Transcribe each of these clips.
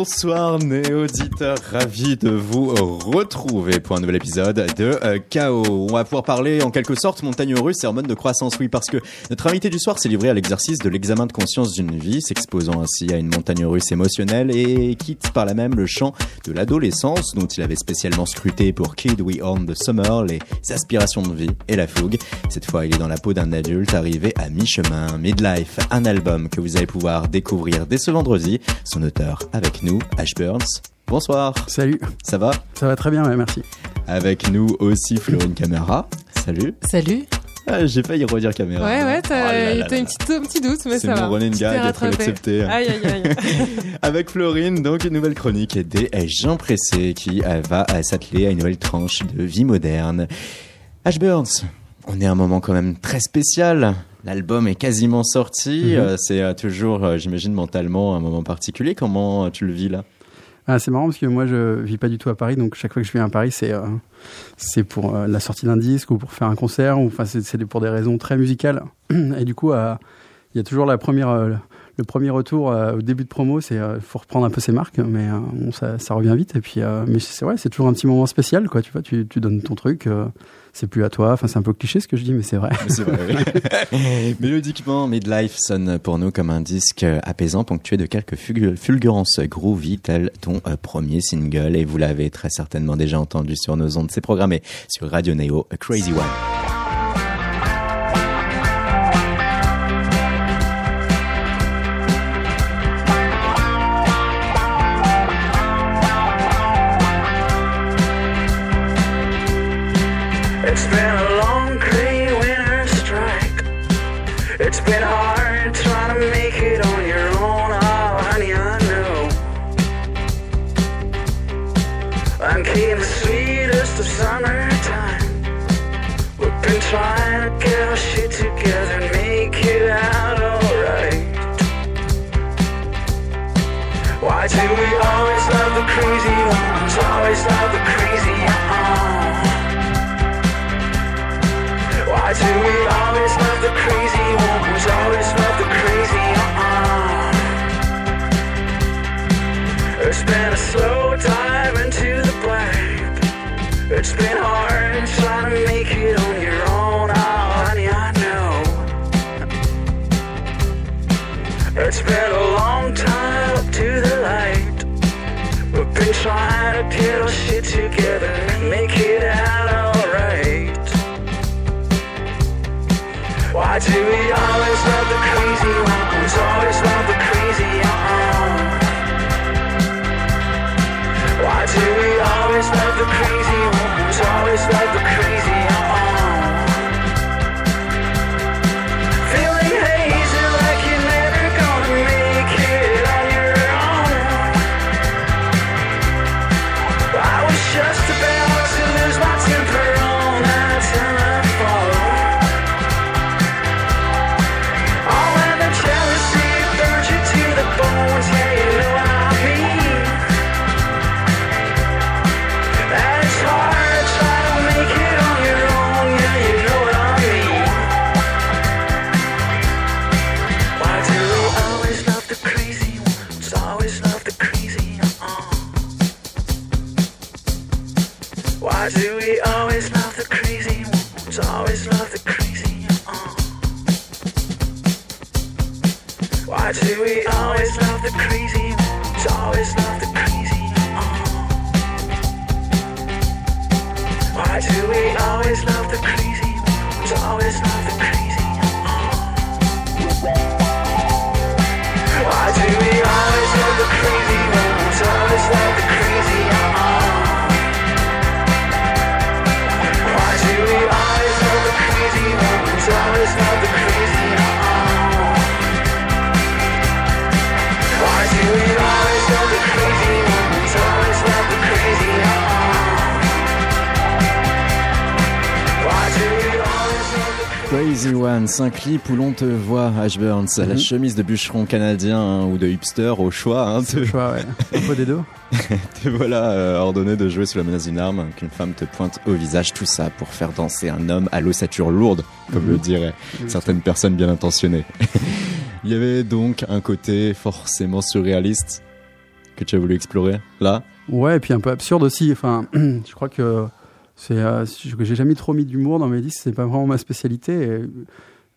Bonsoir néo-auditeurs, ravi de vous retrouver pour un nouvel épisode de euh, Chaos. On va pouvoir parler en quelque sorte montagne russe et hormones de croissance, oui, parce que notre invité du soir s'est livré à l'exercice de l'examen de conscience d'une vie, s'exposant ainsi à une montagne russe émotionnelle et quitte par là même le champ de l'adolescence dont il avait spécialement scruté pour Kid We Own the Summer, les aspirations de vie et la fougue. Cette fois, il est dans la peau d'un adulte arrivé à mi-chemin. Midlife, un album que vous allez pouvoir découvrir dès ce vendredi. Son auteur avec nous, Ash Burns. Bonsoir. Salut. Ça va? Ça va très bien, ouais, merci. Avec nous aussi Florine Camera. Salut. Salut. Ah, J'ai failli redire caméra. Ouais, ouais, Oh t'as petite, un petit doute, mais C'est ça mon va. running Tu gag, t'es il faut rattrapé. l'accepter. Aïe, aïe, aïe. Avec Florine, donc une nouvelle chronique des gens pressés qui euh, va euh, s'atteler à une nouvelle tranche de vie moderne. Ash Burns, on est à un moment quand même très spécial. L'album est quasiment sorti. Mhm. Euh, C'est euh, toujours, euh, j'imagine, mentalement un moment particulier. Comment tu le vis là? Ah, c'est marrant parce que moi je vis pas du tout à Paris, donc chaque fois que je viens à Paris, c'est euh, c'est pour euh, la sortie d'un disque ou pour faire un concert, ou enfin c'est pour des raisons très musicales. Et du coup, euh, il y a toujours la première, le premier retour euh, au début de promo, c'est euh, faut reprendre un peu ses marques, mais euh, ça, revient vite. Et puis, euh, mais c'est vrai, c'est toujours un petit moment spécial, quoi. Tu vois, tu, donnes ton truc, c'est plus à toi. Enfin, c'est un peu cliché ce que je dis, mais c'est vrai. C'est vrai. oui. Mélodiquement, Midlife sonne pour nous comme un disque apaisant, ponctué de quelques fulgu- fulgurances groovy, tel ton premier single. Et vous l'avez très certainement déjà entendu sur nos ondes. C'est programmé sur Radio Neo, A Crazy One. Do we always love the crazy ones? Always love the crazy why do we always love the crazy ones? Always love the crazy, uh-uh. It's been a slow dive into the black. It's been hard trying to make it on your own, oh, honey, I know. It's been a long time to the light. We've been trying to get our shit together and make it out alright. Why do we always love the crazy ones? Always love the crazy uh Why do we always love the crazy ones? Always love the crazy uh un clip où l'on te voit, Ash Burns, la Mhm. chemise de bûcheron canadien hein, ou de hipster au choix. Hein, te, Le choix, ouais. Un peu des deux. te voilà euh, ordonné de jouer sous la menace d'une arme, qu'une femme te pointe au visage, tout ça pour faire danser un homme à l'ossature lourde, comme Mhm. le diraient certaines personnes bien intentionnées. Il y avait donc un côté forcément surréaliste que tu as voulu explorer là? Ouais, et puis un peu absurde aussi. Enfin, je crois que c'est, euh, j'ai jamais trop mis d'humour dans mes disques. C'est pas vraiment ma spécialité. Et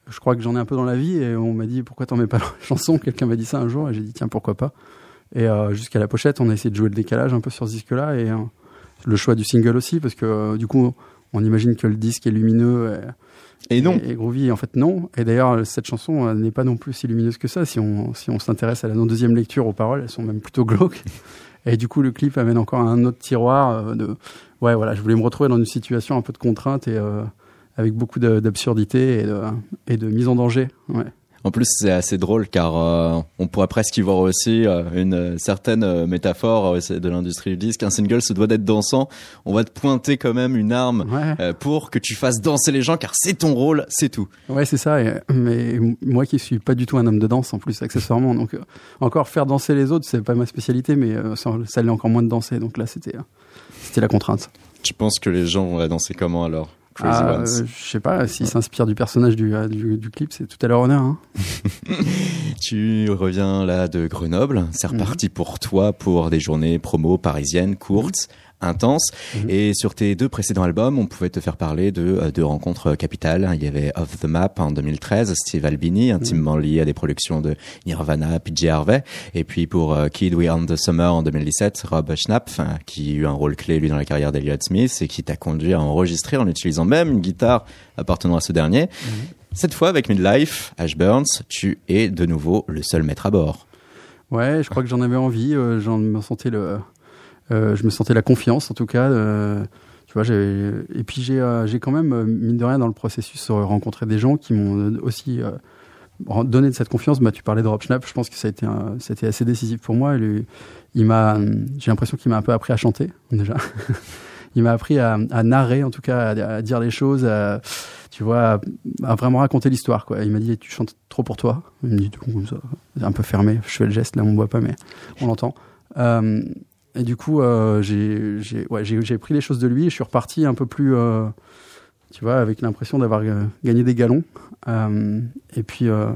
je crois que j'en ai un peu dans la vie. Et on m'a dit pourquoi t'en mets pas dans la chanson? Quelqu'un m'a dit ça un jour et j'ai dit tiens pourquoi pas? Et euh, jusqu'à la pochette, on a essayé de jouer le décalage un peu sur ce disque-là et euh, le choix du single aussi parce que euh, du coup, on imagine que le disque est lumineux. Et, Et non. Et, et groovy, en fait, non. Et d'ailleurs, cette chanson n'est pas non plus si lumineuse que ça. Si on, si on s'intéresse à la deuxième lecture aux paroles, elles sont même plutôt glauques. Et du coup, le clip amène encore un autre tiroir de. Ouais, voilà, je voulais me retrouver dans une situation un peu de contrainte et euh, avec beaucoup d'absurdité et de, et de mise en danger. Ouais. En plus, c'est assez drôle car euh, on pourrait presque y voir aussi euh, une euh, certaine euh, métaphore de l'industrie du disque. Un single se doit d'être dansant. On va te pointer quand même une arme Ouais, pour que tu fasses danser les gens car c'est ton rôle, c'est tout. ouais c'est ça. Et- mais moi qui suis pas du tout un homme de danse en plus, accessoirement. Donc, encore faire danser les autres, c'est pas ma spécialité, mais ça, ça l'est encore moins de danser. Donc là, c'était c'était la contrainte. Tu penses que les gens vont danser comment alors? Crazy Ah, Ones euh, je sais pas, s'il s'inspire du personnage du, euh, du, du clip, c'est tout à leur honneur. Hein. Tu reviens là de Grenoble. C'est Mhm. reparti pour toi pour des journées promo parisiennes courtes. Intenses Mhm. et sur tes deux précédents albums on pouvait te faire parler de euh, deux rencontres capitales il y avait Off the Map en 2013 Steve Albini Mhm. intimement lié à des productions de Nirvana PJ Harvey et puis pour euh, Kid We On the Summer en 2017 Rob Schnapp enfin, qui a eu un rôle clé lui dans la carrière d'Elliott Smith et qui t'a conduit à enregistrer en utilisant même une guitare appartenant à ce dernier cette fois avec Midlife Ash Burns tu es de nouveau le seul maître à bord Ouais, je crois que j'en avais envie. euh, j'en me sentais le, euh, je me sentais la confiance en tout cas. euh, tu vois, et puis j'ai euh, j'ai quand même euh, mine de rien dans le processus euh, rencontré des gens qui m'ont euh, aussi euh, donné de cette confiance. Bah, tu parlais de Rob Schnapp, je pense que ça a été un- c'était assez décisif pour moi. Il m'a, j'ai l'impression qu'il m'a un peu appris à chanter déjà. il m'a appris à, à narrer, en tout cas, à, dire les choses, à, tu vois, à, vraiment raconter l'histoire. Quoi. Il m'a dit, tu chantes trop pour toi? Il me dit, tout comme ça, un peu fermé. Je fais le geste, là, on voit pas, mais on l'entend. Euh, et du coup, euh, j'ai, j'ai, ouais, j'ai, j'ai pris les choses de lui et je suis reparti un peu plus, euh, tu vois, avec l'impression d'avoir euh, gagné des galons. Euh, et puis, euh,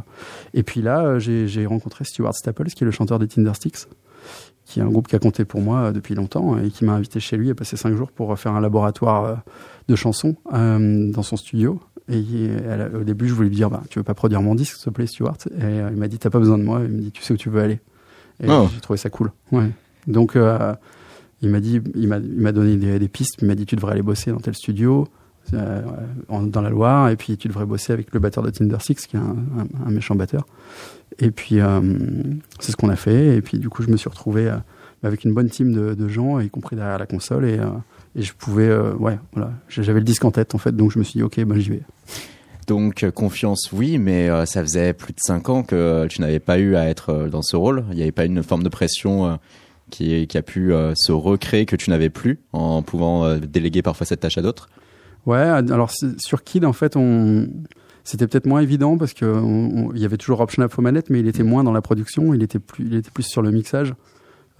et puis là, j'ai, rencontré Stuart Staples, qui est le chanteur des Tindersticks, qui est un groupe qui a compté pour moi depuis longtemps et qui m'a invité chez lui à passer cinq jours pour faire un laboratoire de chansons euh, dans son studio. Et elle- au début, je voulais lui dire, bah, tu veux pas produire mon disque, s'il te plaît, Stuart? Et il m'a dit, t'as pas besoin de moi. Il me dit, tu sais où tu veux aller. Et Oh. j'ai trouvé ça cool. Ouais. Donc, euh, il m'a dit, il m'a, donné des, pistes. Il m'a dit, tu devrais aller bosser dans tel studio, euh, dans la Loire, et puis tu devrais bosser avec le batteur de Tinder Six, qui est un, méchant batteur. Et puis, euh, c'est ce qu'on a fait. Et puis, du coup, je me suis retrouvé avec une bonne team de, gens, y compris derrière la console. Et, et je pouvais, ouais, voilà, j'avais le disque en tête, en fait. Donc, je me suis dit, ok, ben j'y vais. Donc confiance, oui, mais ça faisait plus de cinq ans que tu n'avais pas eu à être dans ce rôle. Il n'y avait pas une forme de pression qui, qui a pu euh, se recréer que tu n'avais plus en pouvant euh, déléguer parfois cette tâche à d'autres? Ouais, alors sur Kid, en fait, on... c'était peut-être moins évident parce que on- on- il y avait toujours Rob Schnapp aux manettes, mais il était moins dans la production, il était plus, il était plus sur le mixage,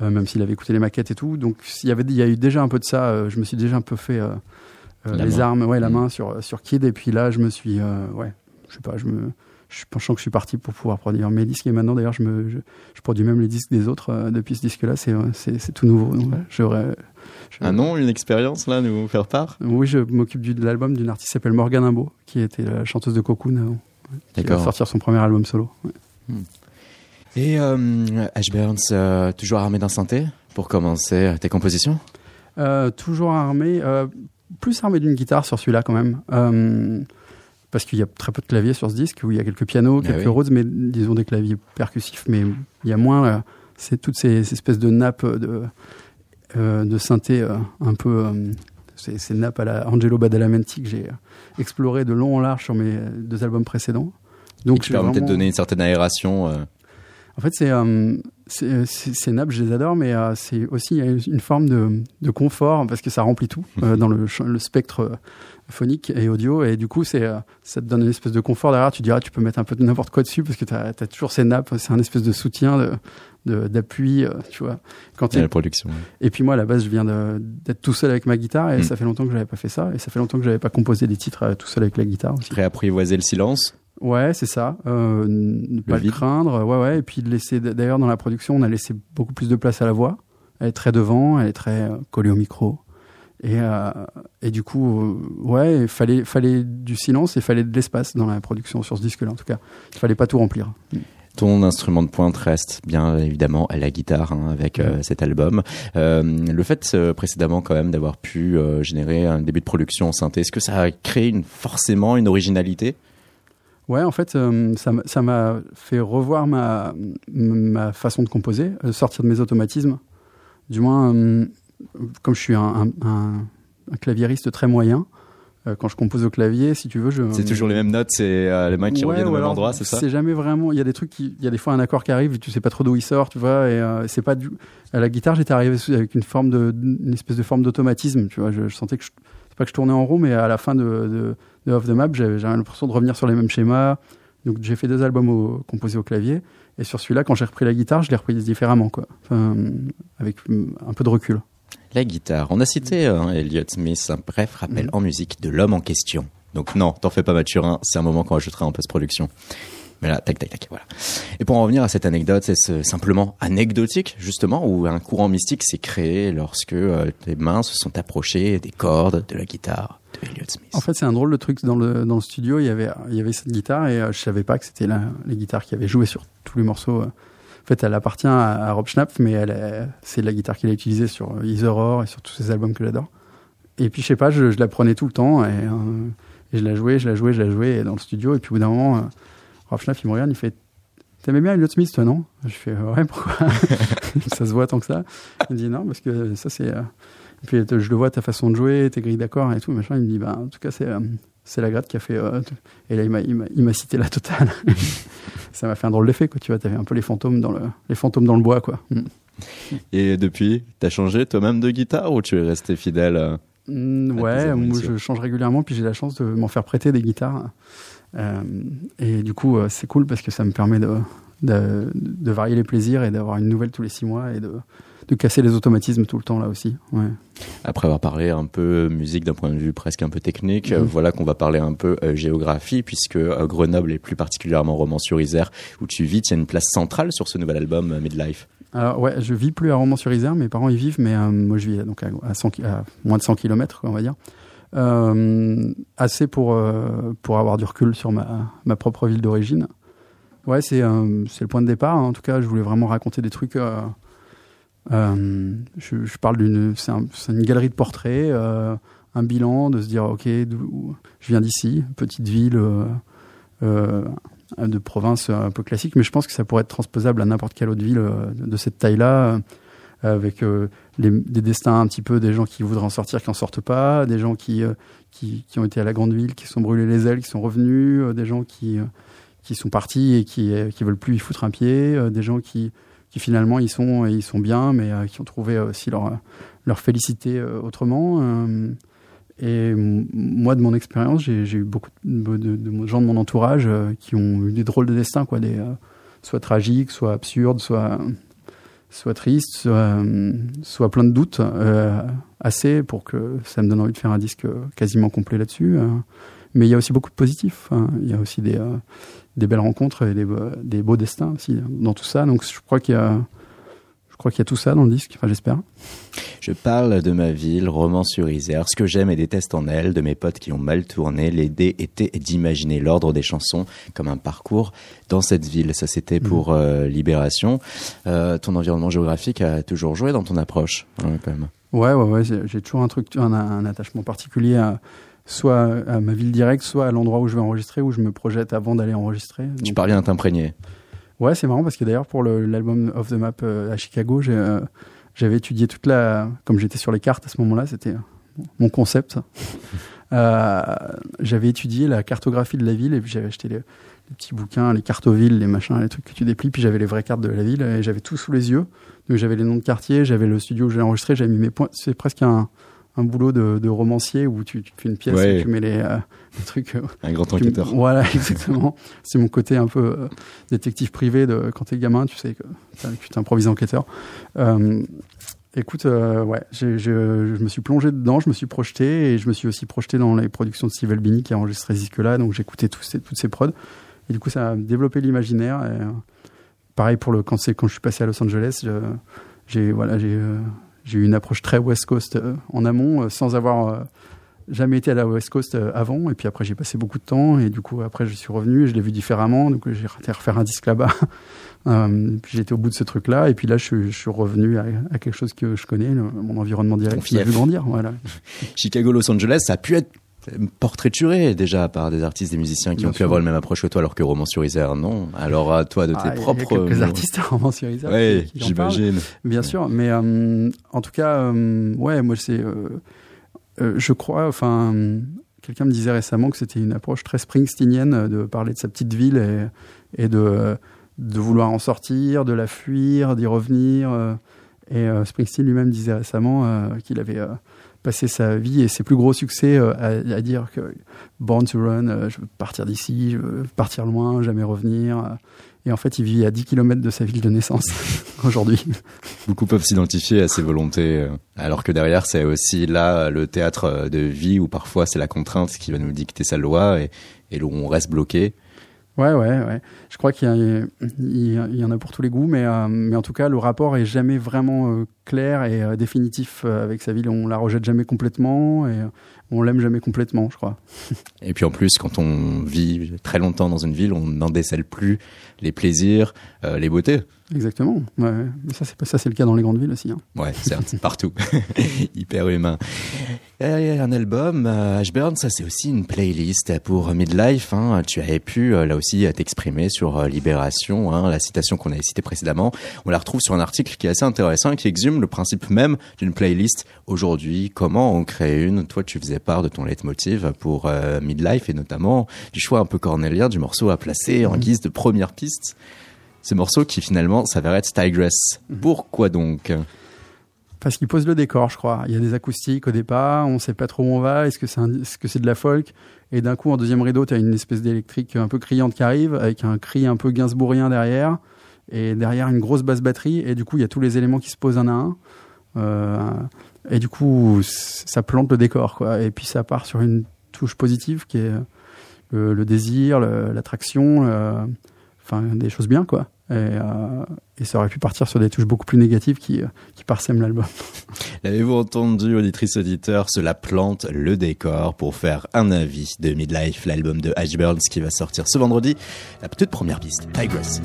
euh, même s'il avait écouté les maquettes et tout. Donc il y avait, il y a eu déjà un peu de ça. euh, je me suis déjà un peu fait euh, les main. armes, ouais, la Mm. main sur sur Kid, et puis là, je me suis, ouais, je sais pas, je me je pensant que je suis parti pour pouvoir produire mes disques. Et maintenant d'ailleurs je me je, je produis même les disques des autres euh, depuis ce disque là c'est euh, c'est tout nouveau. Donc je- Un nom, une expérience là, nous faire part? Oui, je m'occupe du- de l'album d'une artiste qui s'appelle Morgane Imbo, qui était la chanteuse de Cocoon, euh, qui va sortir son premier album solo. Ouais. Et euh, Ash Burns, euh, toujours armé d'un synthé pour commencer tes compositions? Toujours armé, plus armé d'une guitare sur celui-là quand même, parce qu'il y a très peu de claviers sur ce disque, où il y a quelques pianos, Ah quelques oui. Rhodes, mais disons des claviers percussifs, mais il y a moins, euh, c'est toutes ces, ces espèces de nappes de, euh, de synthé euh, un peu... euh, ces, ces nappes à la Angelo Badalamenti que j'ai euh, exploré de long en large sur mes euh, deux albums précédents. Donc, qui permettait vraiment- de donner une certaine aération. euh, En fait, c'est euh, ces nappes, je les adore, mais euh, c'est aussi une forme de, de confort parce que ça remplit tout euh, dans le, spectre euh, phonique et audio. Et du coup, c'est euh, ça te donne une espèce de confort derrière. Tu diras, tu peux mettre un peu de n'importe quoi dessus parce que tu as, toujours ces nappes. C'est un espèce de soutien, de- de- d'appui, euh, tu vois. Quand Et la production. et puis moi, à la base, je viens de- d'être tout seul avec ma guitare et Mm. ça fait longtemps que j'avais pas fait ça. Et ça fait longtemps que j'avais pas composé des titres euh, tout seul avec la guitare aussi. Réapprivoiser le silence. Ouais, c'est ça. Euh, ne pas le, craindre. Ouais, ouais. Et puis de laisser. D'ailleurs, dans la production, on a laissé beaucoup plus de place à la voix. Elle est très devant, elle est très collée au micro. Et, euh, et du coup, euh, ouais, il fallait, fallait du silence et fallait de l'espace dans la production sur ce disque-là, en tout cas. Il fallait pas tout remplir. Ton instrument de pointe reste bien évidemment la guitare hein, avec euh, cet album. Le fait précédemment quand même d'avoir pu générer un début de production en synthé, est-ce que ça a créé une, forcément une originalité? Ouais, en fait, euh, ça m'a- ça m'a fait revoir ma, ma façon de composer, euh, sortir de mes automatismes. Du moins, euh, comme je suis un, un, un- un claviériste très moyen, euh, quand je compose au clavier, si tu veux, je. C'est toujours les mêmes notes, c'est euh, les mains qui Ouais, reviennent au même endroit, c'est ça C'est jamais vraiment. Il y a des trucs qui, il y a des fois un accord qui arrive, tu sais pas trop d'où il sort, tu vois. Et euh, c'est pas du. À la guitare, j'étais arrivé avec une forme de, une espèce de forme d'automatisme, tu vois. Je, je sentais que je, c'est pas que je tournais en rond, mais à la fin de, de, de Off the Map, j'avais l'impression de revenir sur les mêmes schémas. Donc j'ai fait deux albums au- composés au clavier, et sur celui-là, quand j'ai repris la guitare, je l'ai repris différemment, quoi. Enfin, avec un peu de recul. La guitare. On a cité euh, Elliott Smith, un bref rappel Mhm. en musique de l'homme en question. Donc non, t'en fais pas Mathurin, c'est un moment qu'on ajoutera en post-production. Mais là, tac, tac, tac, voilà. Et pour en revenir à cette anecdote, c'est ce- simplement anecdotique, justement, où un courant mystique s'est créé lorsque euh, tes mains se sont approchées des cordes de la guitare de Elliott Smith. En fait, c'est un drôle de truc. Dans le, dans le studio, il y avait, il y avait cette guitare et euh, je savais pas que c'était la, les guitares qui avaient joué sur tous les morceaux. euh. En fait, elle appartient à, Rob Schnapf, mais elle est- c'est la guitare qu'il a utilisée sur euh, Is Aurore et sur tous ses albums que j'adore. Et puis, je sais pas, je, je la prenais tout le temps et, euh, et je la jouais, je la jouais, je la jouais dans le studio. Et puis, au bout d'un moment, euh, Rob Schnapf, il me regarde, il fait T'aimais bien Elliott Smith, toi, non? Je fais Ouais, pourquoi? Ça se voit tant que ça. Il me dit Non, parce que ça, c'est. euh, et puis je le vois, ta façon de jouer, tes grilles d'accords et tout, machin. Il me dit, bah, en tout cas, c'est euh, c'est la gratte qui a fait. euh, et là, il m'a- cité la totale. ça m'a fait un drôle d'effet, quoi. Tu vois, t'avais un peu les fantômes dans le, les fantômes dans le bois, quoi. Mm. Et depuis, t'as changé toi-même de guitare ou tu es resté fidèle euh, Mm, À ouais, moi, je change régulièrement, puis j'ai la chance de m'en faire prêter des guitares. Euh, et du coup, c'est cool parce que ça me permet de, de, de varier les plaisirs et d'avoir une nouvelle tous les six mois et de, de casser les automatismes tout le temps là aussi. Ouais. Après avoir parlé un peu musique d'un point de vue presque un peu technique, euh, Mhm. voilà qu'on va parler un peu euh, géographie, puisque euh, Grenoble et plus particulièrement Romans-sur-Isère, où tu vis, tient une place centrale sur ce nouvel album euh, Midlife. Alors ouais, je vis plus à Romans-sur-Isère, mes parents y vivent, mais euh, moi je vis donc à, à 100 ki- à moins de 100 km, on va dire. Assez pour, pour avoir du recul sur ma, ma propre ville d'origine. Ouais, c'est c'est le point de départ. hein. En tout cas, je voulais vraiment raconter des trucs. Euh, je, parle d'une, c'est un- c'est une galerie de portraits, euh, un bilan, de se dire ok, je viens d'ici, petite ville euh, de province un peu classique, mais je pense que ça pourrait être transposable à n'importe quelle autre ville de cette taille-là, avec des destins un petit peu des gens qui voudraient en sortir, qui en sortent pas, des gens qui, qui, ont été à la grande ville, qui se sont brûlés les ailes, qui sont revenus, des gens qui, qui sont partis et qui, qui veulent plus y foutre un pied, des gens qui, qui finalement ils sont, ils sont bien, mais euh, qui ont trouvé euh, aussi leur, leur félicité euh, autrement. et moi, de mon expérience, j'ai eu beaucoup de, gens de mon entourage qui ont eu des drôles de destin, quoi, des, soit tragiques, soit absurdes, soit, soit tristes, soit, soit plein de doutes, assez pour que ça me donne envie de faire un disque quasiment complet là-dessus. euh. Mais il y a aussi beaucoup de positifs. hein. Il y a aussi des, euh, des belles rencontres et des, beaux- des beaux destins aussi dans tout ça. Donc je crois qu'il y a, je crois qu'il y a tout ça dans le disque. Enfin, j'espère. Je parle de ma ville, Romans-sur-Isère, ce que j'aime et déteste en elle, de mes potes qui ont mal tourné. L'idée était d'imaginer l'ordre des chansons comme un parcours dans cette ville. Ça, c'était pour euh, Libération. Euh, ton environnement géographique a toujours joué dans ton approche, hein, quand même. Ouais, ouais, ouais. J'ai toujours un truc, un, un attachement particulier à soit à ma ville directe, soit à l'endroit où je vais enregistrer, où je me projette avant d'aller enregistrer. Tu Donc, parviens à t'imprégner. Ouais, c'est marrant parce que d'ailleurs pour l'album Off the Map euh, à Chicago, euh, j'avais étudié toute la, comme j'étais sur les cartes à ce moment-là, c'était euh, mon concept. Euh, j'avais étudié la cartographie de la ville et puis j'avais acheté les, les petits bouquins, les cartes aux villes, les machins, les trucs que tu déplies. Puis j'avais les vraies cartes de la ville et j'avais tout sous les yeux. Donc j'avais les noms de quartiers, j'avais le studio où j'ai enregistré, j'avais mis mes points. C'est presque un, un boulot de, de romancier où tu, tu fais une pièce Ouais. et tu mets les, euh, les trucs. euh, Un grand enquêteur. Voilà, exactement. C'est mon côté un peu euh, détective privé de quand t'es gamin, tu sais que tu t'improvises enquêteur. Écoute, ouais, je, je me suis plongé dedans, je me suis projeté et je me suis aussi projeté dans les productions de Steve Albini qui a enregistré ce disque-là, donc j'écoutais tous ces, toutes ces prods. Et du coup, ça a développé l'imaginaire. Et, euh, pareil pour le quand quand je suis passé à Los Angeles, j'ai voilà, j'ai euh, j'ai eu une approche très West Coast euh, en amont, sans avoir jamais été à la West Coast avant. Et puis après, j'ai passé beaucoup de temps. Et du coup, après, je suis revenu et je l'ai vu différemment. Donc, j'ai été refaire un disque là-bas. Euh, puis j'étais au bout de ce truc-là. Et puis là, je, suis- je suis revenu à, à quelque chose que je connais, le- mon environnement direct, Ton qui m'a vu grandir. Voilà. Chicago, Los Angeles, ça a pu être portraituré déjà par des artistes, des musiciens qui Bien ont pu avoir le même approche que toi, alors que Roman sur Isère, non. Alors à toi de tes Ah, il y a propres. quelques mots. artistes vraiment sur Isère j'imagine. Bien sûr, mais euh, en tout cas, euh, ouais, moi c'est, euh, euh, je crois, enfin, euh, quelqu'un me disait récemment que c'était une approche très springsteenienne euh, de parler de sa petite ville et, et de, euh, de vouloir en sortir, de la fuir, d'y revenir. euh, et euh, Springsteen lui-même disait récemment euh, qu'il avait passé sa vie et ses plus gros succès euh, à, dire que Born to Run, euh, je veux partir d'ici, je veux partir loin, jamais revenir. Et en fait, il vit à 10 km de sa ville de naissance aujourd'hui. Beaucoup peuvent s'identifier à ces volontés, euh, alors que derrière, c'est aussi là le théâtre de vie où parfois c'est la contrainte qui va nous dicter sa loi et où on reste bloqué. Ouais, ouais, ouais. Je crois qu'il y, en a pour tous les goûts, mais, euh, mais en tout cas, le rapport est jamais vraiment euh, clair et euh, définitif avec sa ville. On la rejette jamais complètement et on l'aime jamais complètement, je crois. Et puis en plus, quand on vit très longtemps dans une ville, on n'en décèle plus les plaisirs, les beautés. Exactement. Ouais, ouais. Ça, c'est le cas dans les grandes villes aussi. hein. Ouais, certes, partout. Hyper humain. Et un album, euh, Ashburn, ça c'est aussi une playlist pour Midlife. Hein. Tu avais pu euh, là aussi t'exprimer sur euh, Libération, hein, la citation qu'on avait citée précédemment. On la retrouve sur un article qui est assez intéressant et qui exhume le principe même d'une playlist aujourd'hui. Comment on crée une? Toi, tu faisais part de ton leitmotiv pour euh, Midlife et notamment du choix un peu cornélien du morceau à placer en guise de première piste. Ce morceau qui finalement s'avère être Tigress. Pourquoi donc? Parce qu'il pose le décor, je crois. Il y a des acoustiques au départ, on sait pas trop où on va. Est-ce que c'est est-ce que c'est de la folk? Et d'un coup, en deuxième rideau, tu as une espèce d'électrique un peu criante qui arrive, avec un cri un peu gainsbourgien derrière. Et derrière, une grosse basse batterie. Et du coup, il y a tous les éléments qui se posent un à un. Euh, et du coup, ça plante le décor, quoi. Et puis, ça part sur une touche positive qui est le, le désir, l'attraction, euh, enfin, des choses bien, quoi. Et, euh, et ça aurait pu partir sur des touches beaucoup plus négatives qui, euh, qui parsèment l'album. L'avez-vous entendu, auditrice auditeur, cela plante le décor pour faire un avis de Midlife, l'album de Ashburns qui va sortir ce vendredi. La toute première piste, Tigress.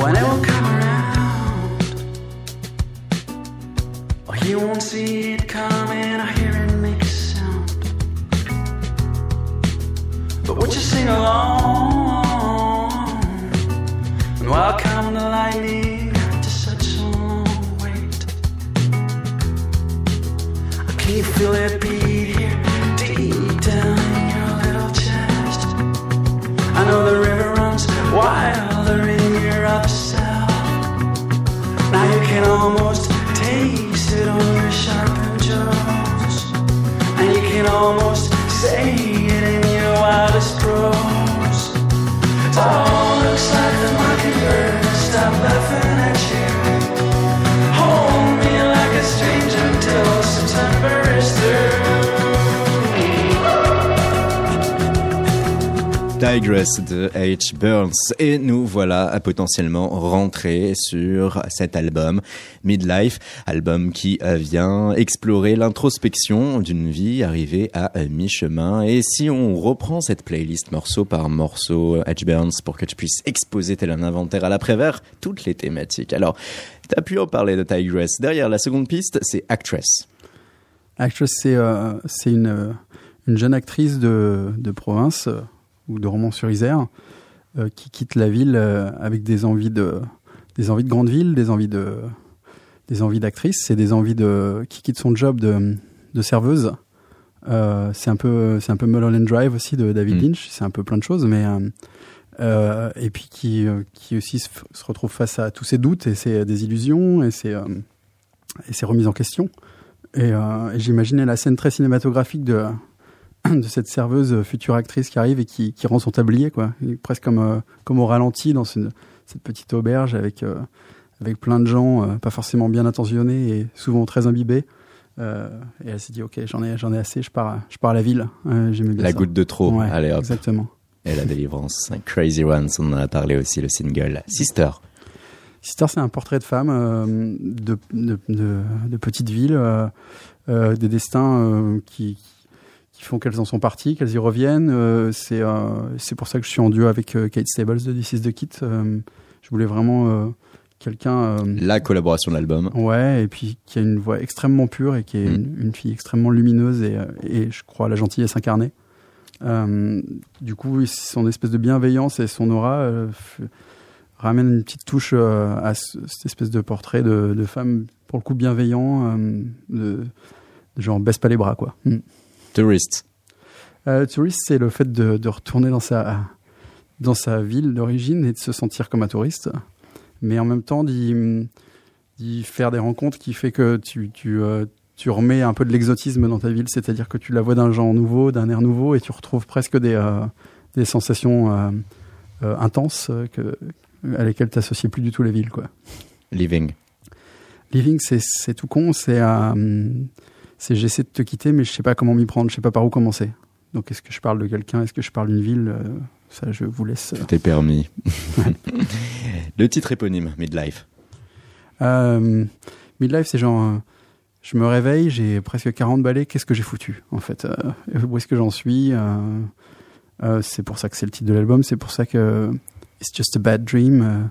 when will it be? Tigress de H. Burns. Et nous voilà à potentiellement rentrer sur cet album, Midlife, album qui euh, vient explorer l'introspection d'une vie arrivée à euh, mi-chemin. Et si on reprend cette playlist morceau par morceau, H. Burns, pour que tu puisses exposer tel un inventaire à l'après-vert, toutes les thématiques. Alors, t'as pu en parler de Tigress. Derrière la seconde piste, c'est Actress. Actress, c'est euh, une, euh, une jeune actrice de, de province euh, ou de Romans-sur-Isère euh, qui quitte la ville euh, avec des envies de des envies de grande ville, des envies de des envies d'actrice, c'est des envies de qui quitte son job de de serveuse. Euh, c'est un peu c'est un peu Mulholland Drive aussi de David Mm. Lynch. C'est un peu plein de choses, mais euh, et puis qui qui aussi se, retrouve face à tous ses doutes et ses désillusions et ses euh, et ses remises en question. Et, et j'imaginais la scène très cinématographique de de cette serveuse future actrice qui arrive et qui, qui rend son tablier quoi, presque comme euh, comme au ralenti dans une, cette petite auberge avec euh, avec plein de gens euh, pas forcément bien intentionnés et souvent très imbibés. Euh, et elle s'est dit ok j'en ai j'en ai assez je pars à- je pars à la ville. Euh, bien La ça. goutte de trop. Ouais, Allez hop. Exactement. Et la délivrance. Crazy Ones, on en a parlé aussi, le single. Sister. Sister, c'est un portrait de femme euh, de, de, de, de petite ville, des destins qui, qui font qu'elles en sont parties, qu'elles y reviennent. Euh, c'est euh, c'est pour ça que je suis en duo avec euh, Kate Stables de This is the Kit. Je voulais vraiment quelqu'un, La collaboration de l'album. ouais, et puis qui a une voix extrêmement pure et qui est Mm. une, une fille extrêmement lumineuse et, et je crois la gentillesse incarnée. Du coup, son espèce de bienveillance et son aura ramène une petite touche euh, à ce- cette espèce de portrait de, de femme, pour le coup, bienveillant, euh, de, de genre baisse pas les bras, quoi. Mm. Tourist. Euh, touriste, c'est le fait de, de retourner dans sa, dans sa ville d'origine et de se sentir comme un touriste, mais en même temps d'y faire des rencontres qui fait que tu, tu, euh, tu remets un peu de l'exotisme dans ta ville, c'est-à-dire que tu la vois d'un genre nouveau, d'un air nouveau, et tu retrouves presque des, euh, des sensations euh, intenses que, à lesquelles tu n'associes plus du tout les villes. Quoi. Living. Living, c'est c'est tout con, c'est c'est j'essaie de te quitter, mais je sais pas comment m'y prendre, je sais pas par où commencer. Donc est-ce que je parle de quelqu'un, est-ce que je parle d'une ville euh, Ça, je vous laisse. euh. Tout est permis. le titre éponyme, Midlife. Euh, midlife, c'est genre, je me réveille, j'ai presque 40 balais, qu'est-ce que j'ai foutu en fait Euh, Où est-ce que j'en suis euh, C'est pour ça que c'est le titre de l'album, c'est pour ça que It's Just a Bad Dream.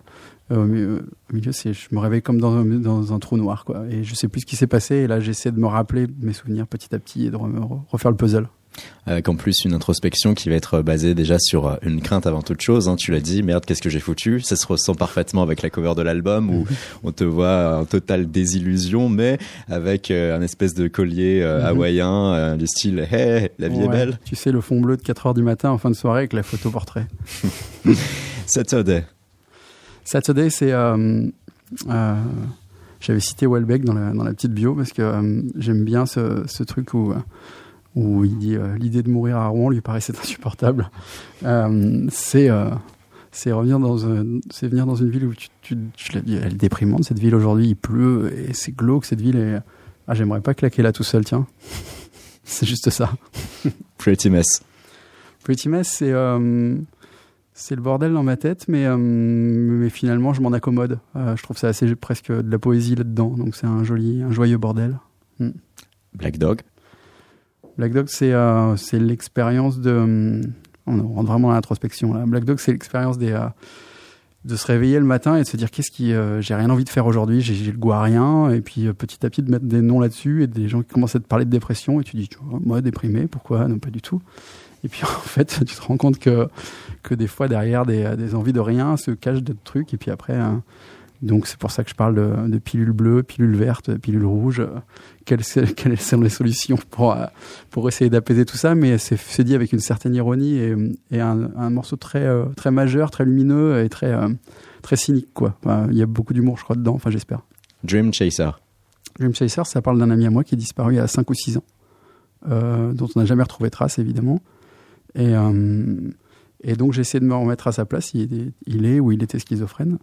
Euh, euh, au milieu, au milieu, c'est je me réveille comme dans, un- dans un trou noir quoi et je sais plus ce qui s'est passé et là j'essaie de me rappeler mes souvenirs petit à petit et de re- refaire le puzzle Avec en plus une introspection qui va être basée déjà sur euh, une crainte avant toute chose. hein. Tu l'as dit, merde, qu'est-ce que j'ai foutu? Ça se ressent parfaitement avec la cover de l'album où on te voit en totale désillusion, mais avec euh, un espèce de collier euh, Mhm. hawaïen euh, du style Hey, la vie est belle. tu sais le fond bleu de 4 heures du matin en fin de soirée avec la photo portrait Saturday. Saturday, c'est. euh, euh, J'avais cité Welbeck dans la, dans la petite bio parce que euh, j'aime bien ce, ce truc où, où il dit euh, l'idée de mourir à Rouen lui paraissait insupportable. Euh, c'est. euh, c'est revenir dans c'est venir dans une ville où tu, tu, tu l'as dit, elle est déprimante cette ville aujourd'hui, il pleut et c'est glauque cette ville et ah j'aimerais pas claquer là tout seul tiens. c'est juste ça. Pretty Mess. Pretty Mess, c'est c'est le bordel dans ma tête, mais, euh, mais finalement, je m'en accommode. Euh, je trouve ça assez presque de la poésie là-dedans, donc c'est un joli, un joyeux bordel. Black Dog. Black Dog, c'est euh, l'expérience de. euh, on rentre vraiment dans l'introspection là. Black Dog, c'est l'expérience des. de se réveiller le matin et de se dire qu'est-ce qui j'ai rien envie de faire aujourd'hui j'ai le goût à rien et puis petit à petit de mettre des noms là-dessus et des gens qui commencent à te parler de dépression et tu dis tu vois, moi déprimé pourquoi non pas du tout et puis en fait tu te rends compte que que des fois derrière des, des envies de rien se cachent d'autres trucs. Et puis après hein, donc c'est pour ça que je parle de, de pilules bleues pilules vertes pilules rouges. Euh, quelles, quelles sont les solutions pour euh, pour essayer d'apaiser tout ça? Mais c'est dit avec une certaine ironie et, et un, un morceau très euh, très majeur très lumineux et très euh, très cynique quoi. Enfin, il y a beaucoup d'humour je crois dedans enfin j'espère. Dream Chaser. Dream Chaser, ça parle d'un ami à moi qui est disparu il y a 5 ou 6 ans, euh, dont on n'a jamais retrouvé trace, évidemment. Et, euh, et donc, j'ai essayé de me remettre à sa place. Il est, il est ou il était schizophrène.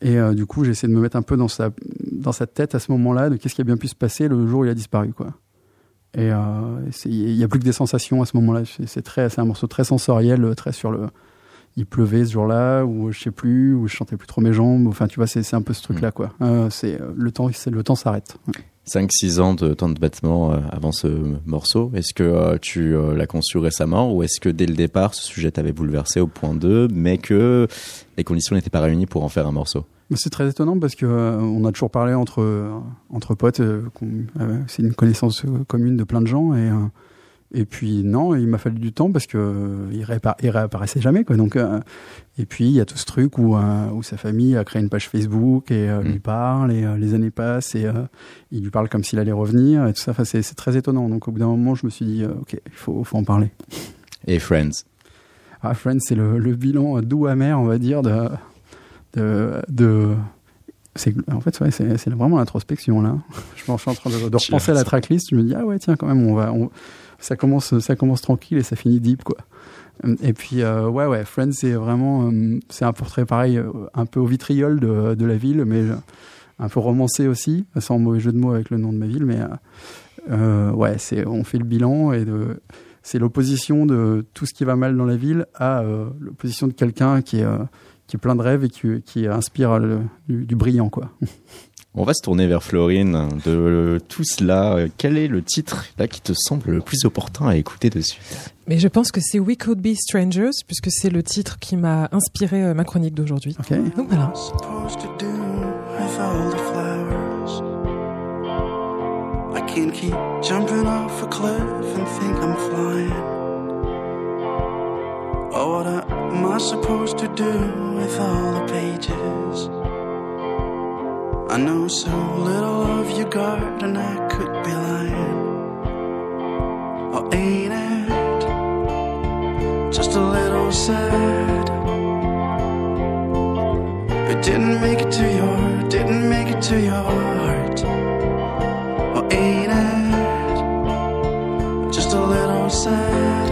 Et euh, du coup, j'ai essayé de me mettre un peu dans sa, dans sa tête à ce moment-là, de qu'est-ce qui a bien pu se passer le jour où il a disparu. Quoi. Et euh, il n'y a plus que des sensations à ce moment-là. C'est c'est très, c'est un morceau très sensoriel, très sur le. Il pleuvait ce jour-là, ou je sais plus, ou je chantais plus trop mes jambes. Enfin, tu vois, c'est un peu ce truc-là, quoi. Euh, c'est euh, le temps, c'est le temps s'arrête. 5-6 ans de temps de battement euh, avant ce morceau. Est-ce que euh, tu euh, l'as conçu récemment ou est-ce que dès le départ ce sujet t'avait bouleversé au point 2 mais que les conditions n'étaient pas réunies pour en faire un morceau? C'est très étonnant parce que euh, on a toujours parlé entre entre potes. c'est une connaissance commune de plein de gens et Et puis non, il m'a fallu du temps parce que euh, il, réappa- il réapparaissait jamais quoi. Donc euh, et puis il y a tout ce truc où euh, où sa famille a créé une page Facebook et Mm. lui parle et les années passent et il lui parle comme s'il allait revenir et tout ça. Enfin c'est très étonnant. Donc au bout d'un moment, je me suis dit ok, il faut faut en parler. Et Friends? Ah Friends, c'est le, le bilan doux amer, on va dire de de, en fait ouais, c'est vraiment l'introspection là. Je suis en train de, de repenser à la tracklist. Je me dis ah ouais tiens quand même on va on- ça commence ça commence tranquille et ça finit deep quoi. Et puis euh, ouais ouais Friends c'est vraiment euh, c'est un portrait pareil euh, un peu au vitriol de, la ville mais un peu romancé aussi sans mauvais jeu de mots avec le nom de ma ville mais ouais c'est on fait le bilan et c'est l'opposition de tout ce qui va mal dans la ville à l'opposition de quelqu'un qui est plein de rêves et qui, inspire du, du brillant quoi. On va se tourner vers Florine. De tout cela, euh, quel est le titre là qui te semble le plus opportun à écouter dessus Mais je pense que c'est We Could Be Strangers, puisque c'est le titre qui m'a inspiré euh, ma chronique d'aujourd'hui. Donc voilà. supposed to do with all the flowers? I can't keep jumping off a cliff and think I'm flying. Oh, what am I supposed to do with all the pages? I know so little of your garden, I could be lying. Oh, ain't it just a little sad? It didn't make it to your, didn't make it to your heart. Oh, ain't it just a little sad?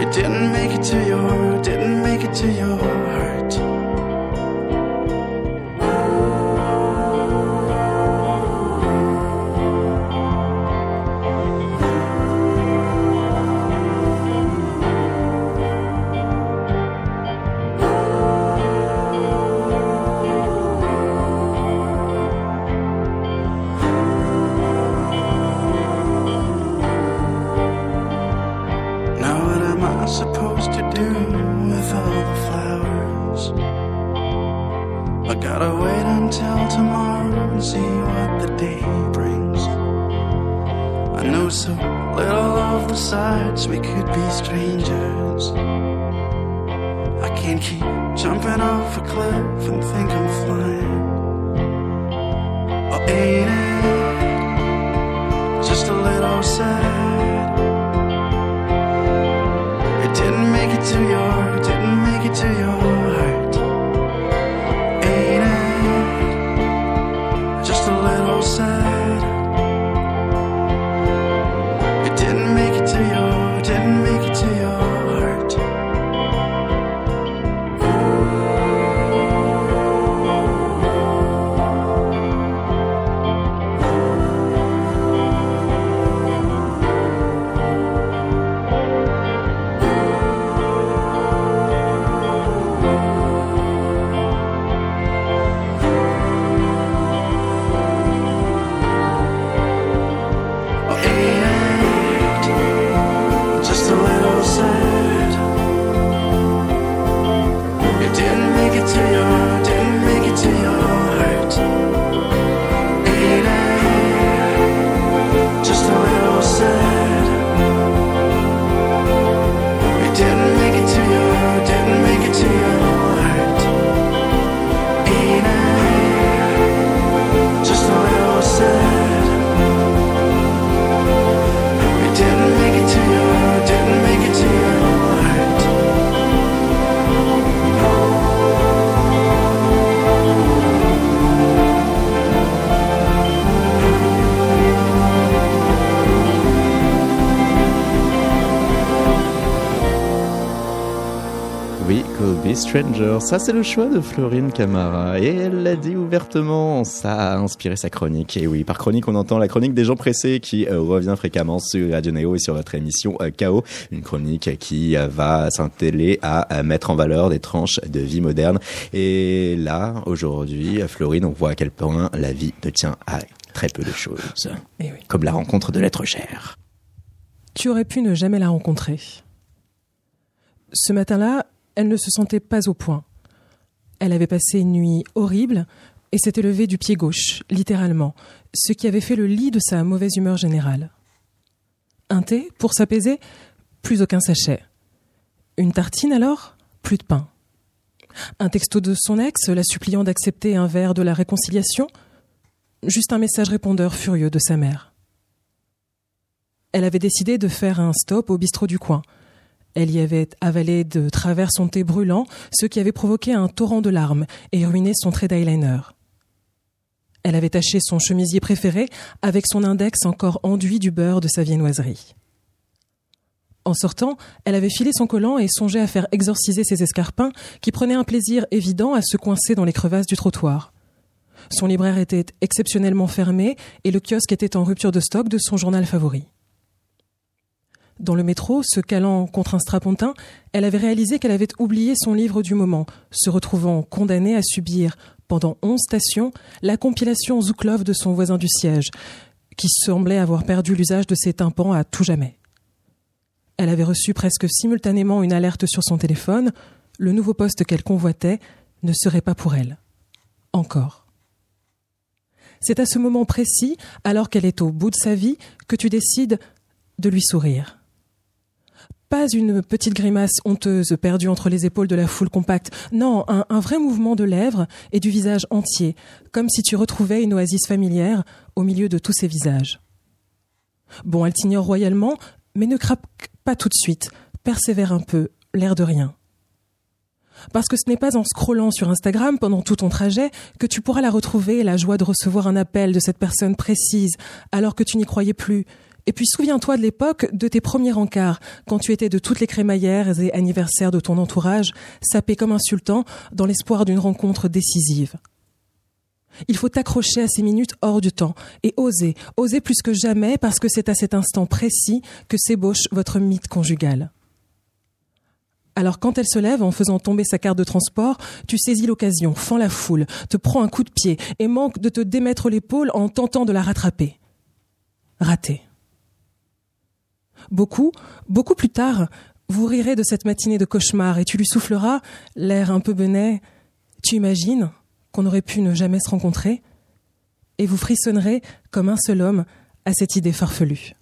It didn't make it to your, didn't make it to your heart. Sides we could be strangers. I can't keep jumping off a cliff and think Strangers. Ça, c'est le choix de Florine Camara. Et elle l'a dit ouvertement. Ça a inspiré sa chronique. Et oui, par chronique, on entend la chronique des gens pressés qui euh, revient fréquemment sur Radio Néo et sur votre émission euh, KO. Une chronique qui va s'inteller à, mettre en valeur des tranches de vie moderne. Et là, aujourd'hui, Florine, on voit à quel point la vie ne tient à très peu de choses. Eh oui. Comme la rencontre de l'être cher. Tu aurais pu ne jamais la rencontrer. Ce matin-là, elle ne se sentait pas au point. Elle avait passé une nuit horrible et s'était levée du pied gauche, littéralement, ce qui avait fait le lit de sa mauvaise humeur générale. Un thé, pour s'apaiser? Plus aucun sachet. Une tartine alors? Plus de pain. Un texto de son ex, la suppliant d'accepter un verre de la réconciliation? Juste un message répondeur furieux de sa mère. Elle avait décidé de faire un stop au bistrot du coin. Elle y avait avalé de travers son thé brûlant, ce qui avait provoqué un torrent de larmes et ruiné son trait d'eyeliner. Elle avait taché son chemisier préféré avec son index encore enduit du beurre de sa viennoiserie. En sortant, elle avait filé son collant et songeait à faire exorciser ses escarpins qui prenaient un plaisir évident à se coincer dans les crevasses du trottoir. Son libraire était exceptionnellement fermé et le kiosque était en rupture de stock de son journal favori. Dans le métro, se calant contre un strapontin, elle avait réalisé qu'elle avait oublié son livre du moment, se retrouvant condamnée à subir, pendant onze stations, la compilation Zouklov de son voisin du siège, qui semblait avoir perdu l'usage de ses tympans à tout jamais. Elle avait reçu presque simultanément une alerte sur son téléphone, le nouveau poste qu'elle convoitait ne serait pas pour elle. Encore. C'est à ce moment précis, alors qu'elle est au bout de sa vie, que tu décides de lui sourire. Pas une petite grimace honteuse perdue entre les épaules de la foule compacte. Non, un, vrai mouvement de lèvres et du visage entier, comme si tu retrouvais une oasis familière au milieu de tous ces visages. Bon, elle t'ignore royalement, mais ne craque pas tout de suite. Persévère un peu, l'air de rien. Parce que ce n'est pas en scrollant sur Instagram pendant tout ton trajet que tu pourras la retrouver, la joie de recevoir un appel de cette personne précise, alors que tu n'y croyais plus, et puis souviens-toi de l'époque de tes premiers encarts, quand tu étais de toutes les crémaillères et anniversaires de ton entourage, sapé comme un sultan dans l'espoir d'une rencontre décisive. Il faut t'accrocher à ces minutes hors du temps et oser, oser plus que jamais parce que c'est à cet instant précis que s'ébauche votre mythe conjugal. Alors quand elle se lève en faisant tomber sa carte de transport, tu saisis l'occasion, fends la foule, te prends un coup de pied et manques de te démettre l'épaule en tentant de la rattraper. Raté. Beaucoup, beaucoup plus tard, vous rirez de cette matinée de cauchemar et tu lui souffleras, l'air un peu benet, tu imagines qu'on aurait pu ne jamais se rencontrer, et vous frissonnerez comme un seul homme à cette idée farfelue.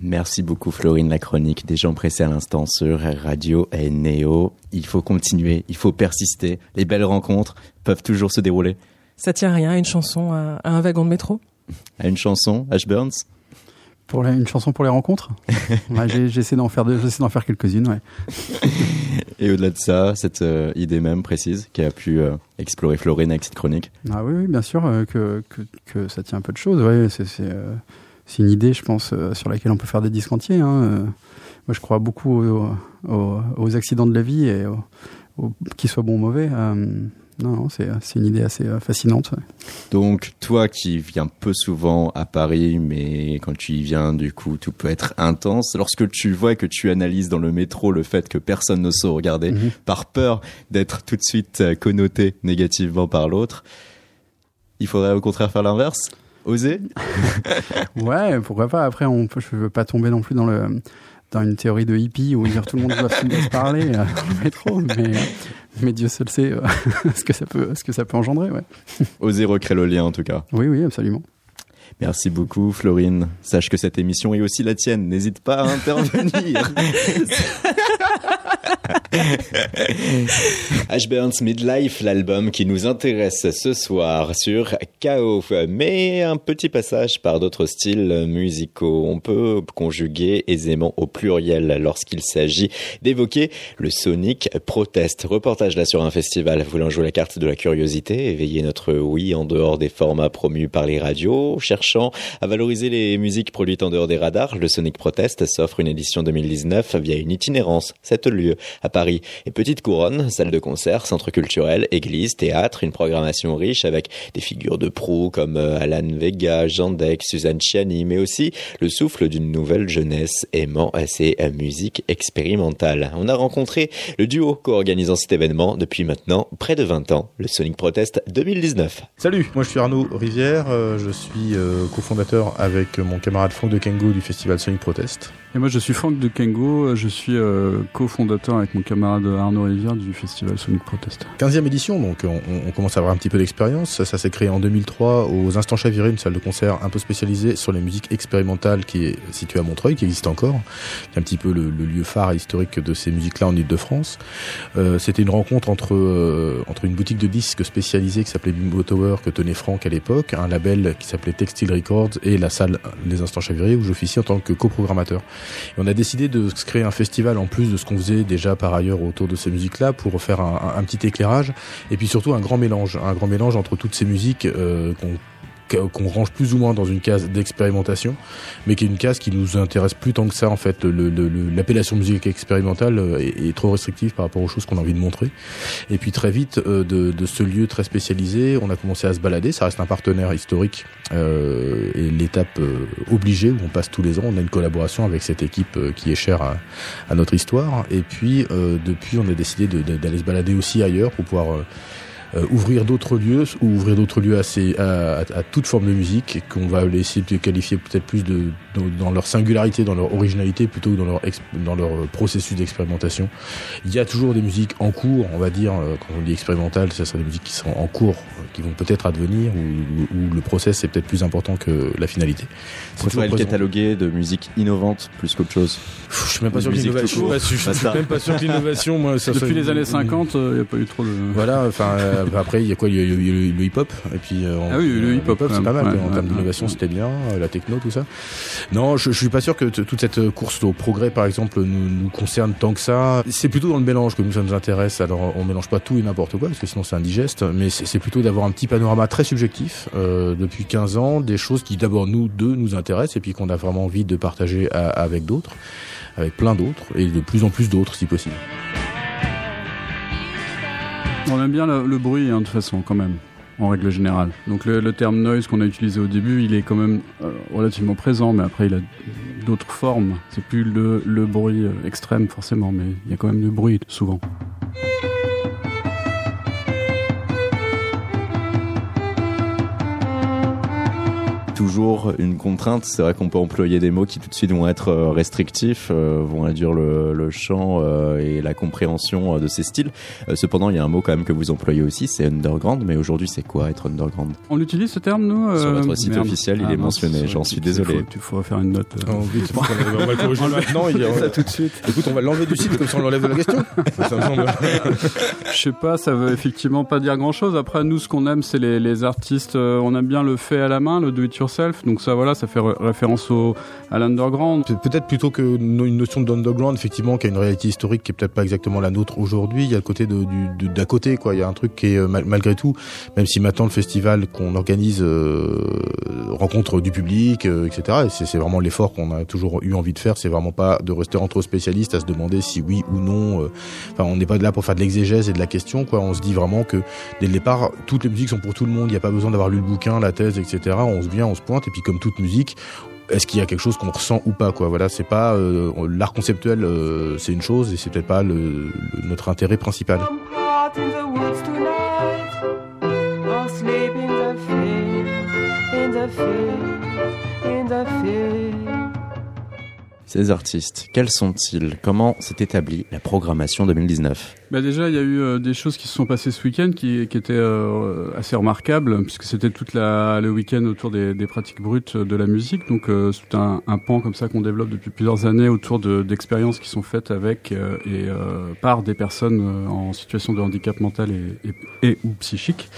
Merci beaucoup Florine, la chronique des gens pressés à l'instant sur Radio et Néo. Il faut continuer, il faut persister. Les belles rencontres peuvent toujours se dérouler. Ça tient rien à une chanson, à, un wagon de métro? À une chanson, Ash Burns? Pour une chanson pour les rencontres ouais, J'essaie d'en faire, d'en faire quelques-unes. Ouais. Et au-delà de ça, cette euh, idée même précise qui a pu euh, explorer Florine avec cette chronique Ah oui, oui bien sûr, euh, que, que, que, ça tient un peu de choses. Ouais, c'est, c'est, c'est une idée, je pense, sur laquelle on peut faire des disques entiers. Hein. moi, je crois beaucoup aux, aux, aux, accidents de la vie, et qu'ils soient bons ou mauvais. Non, c'est une idée assez euh, fascinante. Donc, toi qui viens peu souvent à Paris, mais quand tu y viens, du coup, tout peut être intense. Lorsque tu vois que tu analyses dans le métro le fait que personne ne se regarder, mhm. par peur d'être tout de suite euh, connoté négativement par l'autre, il faudrait au contraire faire l'inverse? Oser? Ouais, pourquoi pas. Après, on peut, je veux pas tomber non plus dans le dans une théorie de hippie où dire tout le monde doit se parler euh, dans le métro, mais, mais Dieu seul sait euh, ce que ça peut, ce que ça peut engendrer. Ouais. Oser recréer le lien en tout cas. Oui, oui, absolument. Merci beaucoup, Florine. Sache que cette émission est aussi la tienne. N'hésite pas à intervenir. Ashburn's Midlife, l'album qui nous intéresse ce soir sur KO, mais un petit passage par d'autres styles musicaux. On peut conjuguer aisément au pluriel lorsqu'il s'agit d'évoquer le Sonic Protest. Reportage là sur un festival voulant jouer la carte de la curiosité, éveiller notre oui en dehors des formats promus par les radios, cherchant à valoriser les musiques produites en dehors des radars. Le Sonic Protest s'offre une édition 2019 via une itinérance, sept lieux à Paris et Petite Couronne, salle de concert, centre culturel, église, théâtre, une programmation riche avec des figures de proue comme euh, Alan Vega, Jean Deck, Suzanne Chiani, mais aussi le souffle d'une nouvelle jeunesse aimant ces musiques expérimentales. On a rencontré le duo co-organisant cet événement depuis maintenant près de 20 ans, le Sonic Protest 2019. Salut, moi je suis Arnaud Rivière, euh, je suis euh, cofondateur avec mon camarade Franck de Kengo du festival Sonic Protest. Et moi je suis Franck de Kengo, je suis cofondateur avec mon camarade Arnaud Rivière du festival Sonic Protest. 15e édition, donc on, commence à avoir un petit peu d'expérience. Ça, s'est créé en 2003 aux Instants Chaviré, une salle de concert un peu spécialisée sur les musiques expérimentales qui est située à Montreuil, qui existe encore, qui est un petit peu le, lieu phare historique de ces musiques-là en Ile-de-France. Euh, C'était une rencontre entre euh, entre une boutique de disques spécialisée qui s'appelait Bimbo Tower que tenait Franck à l'époque, un label qui s'appelait Textile Records et la salle Les Instants Chaviré où j'officie en tant que coprogrammateur. Et on a décidé de créer un festival en plus de ce qu'on faisait déjà par ailleurs autour de ces musiques-là pour faire un, petit éclairage et puis surtout un grand mélange, un grand mélange entre toutes ces musiques euh, qu'on qu'on range plus ou moins dans une case d'expérimentation, mais qui est une case qui nous intéresse plus tant que ça en fait. L'appellation musique expérimentale euh, est, trop restrictive par rapport aux choses qu'on a envie de montrer. Et puis très vite, euh, de, de ce lieu très spécialisé, on a commencé à se balader. Ça reste un partenaire historique euh, et l'étape euh, obligée où on passe tous les ans. On a une collaboration avec cette équipe euh, qui est chère à, à notre histoire. Et puis euh, depuis, on a décidé d'aller se balader aussi ailleurs pour pouvoir euh, ouvrir d'autres lieux ou ouvrir d'autres lieux à, ces- à, à- à toute forme de musique qu'on va essayer de qualifier peut-être plus de, de- dans leur singularité, dans leur originalité plutôt que dans leur, dans leur processus d'expérimentation. Il y a toujours des musiques en cours, on va dire, euh, quand on dit expérimental, ce serait des musiques qui sont en cours, euh, qui vont peut-être advenir, ou, ou le process est peut-être plus important que la finalité. On pourrait le cataloguer de musique innovante plus qu'autre chose. Pff, Je suis même pas sûr que l'innovation, je suis même pas sûr que l'innovation, moi, ça Depuis les années 50, il n'y a pas eu trop de... Voilà, enfin euh, après il y a quoi Il y a, y a le hip-hop et puis euh, Ah oui, le hip-hop, c'est pas mal Ouais, en ouais, termes ouais. d'innovation, c'était bien, euh, la techno, tout ça. Non, je, je suis pas sûr que toute cette course au progrès, par exemple, nous, nous concerne tant que ça. C'est plutôt dans le mélange que nous ça nous intéresse. Alors on mélange pas tout et n'importe quoi parce que sinon c'est indigeste, mais c'est c'est plutôt d'avoir un petit panorama très subjectif euh, depuis 15 ans, des choses qui d'abord nous deux nous intéressent et puis qu'on a vraiment envie de partager à- avec d'autres, avec plein d'autres et de plus en plus d'autres si possible. On aime bien le, le bruit, hein, de toute façon, quand même, en règle générale. Donc le, terme noise qu'on a utilisé au début, il est quand même euh, relativement présent, mais après il a d'autres formes. C'est plus le, le bruit euh, extrême forcément, mais il y a quand même du bruit souvent. Toujours une contrainte, c'est vrai qu'on peut employer des mots qui tout de suite vont être euh, restrictifs, euh, vont induire le, le chant euh, et la compréhension euh, de ces styles. Euh, cependant, il y a un mot quand même que vous employez aussi, c'est underground, mais aujourd'hui c'est quoi être underground? On utilise ce terme, nous euh, Sur votre site merde. officiel, il Ah, est mentionné, j'en suis désolé. faut- Tu faut faire une note. Oh, oui, qu'on- on va le corriger maintenant. Il y a- tout de suite. Écoute, on va l'enlever du site comme ça on l'enlève de la question. Ça me semble. Je sais pas, ça veut effectivement pas dire grand chose. Après, nous, ce qu'on aime, c'est les, les artistes. on aime bien le fait à la main, le do it yourself. Donc ça, voilà, ça fait ré- référence au, à l'underground. Pe- Peut-être plutôt que no- une notion d'underground, effectivement, qui a une réalité historique qui est peut-être pas exactement la nôtre aujourd'hui. Il y a le côté de, du, de- d'à côté, quoi. Il y a un truc qui est euh, mal- malgré tout, même si maintenant le festival qu'on organise euh, rencontre du public, euh, etc. Et c'est, c'est vraiment l'effort qu'on a toujours eu envie de faire. C'est vraiment pas de rester entre spécialistes à se demander si oui ou non. euh, Enfin, on n'est pas là pour faire de l'exégèse et de la question, quoi. On se dit vraiment que dès le départ, toutes les musiques sont pour tout le monde. Il n'y a pas besoin d'avoir lu le bouquin, la thèse, etc. On se vient, on se pointe, et puis comme toute musique, est-ce qu'il y a quelque chose qu'on ressent ou pas quoi? Voilà c'est pas euh, l'art conceptuel euh, c'est une chose et c'est peut-être pas le, le- notre intérêt principal. Ces artistes, quels sont-ils? Comment s'est établie la programmation 2019 Bah déjà, il y a eu euh, des choses qui se sont passées ce week-end qui, qui étaient euh, assez remarquables, puisque c'était toute la, le week-end autour des, des pratiques brutes de la musique. Donc, euh, c'est un, un pan comme ça qu'on développe depuis plusieurs années autour de- d'expériences qui sont faites avec euh, et euh, par des personnes euh, en situation de handicap mental et, et, et ou psychique.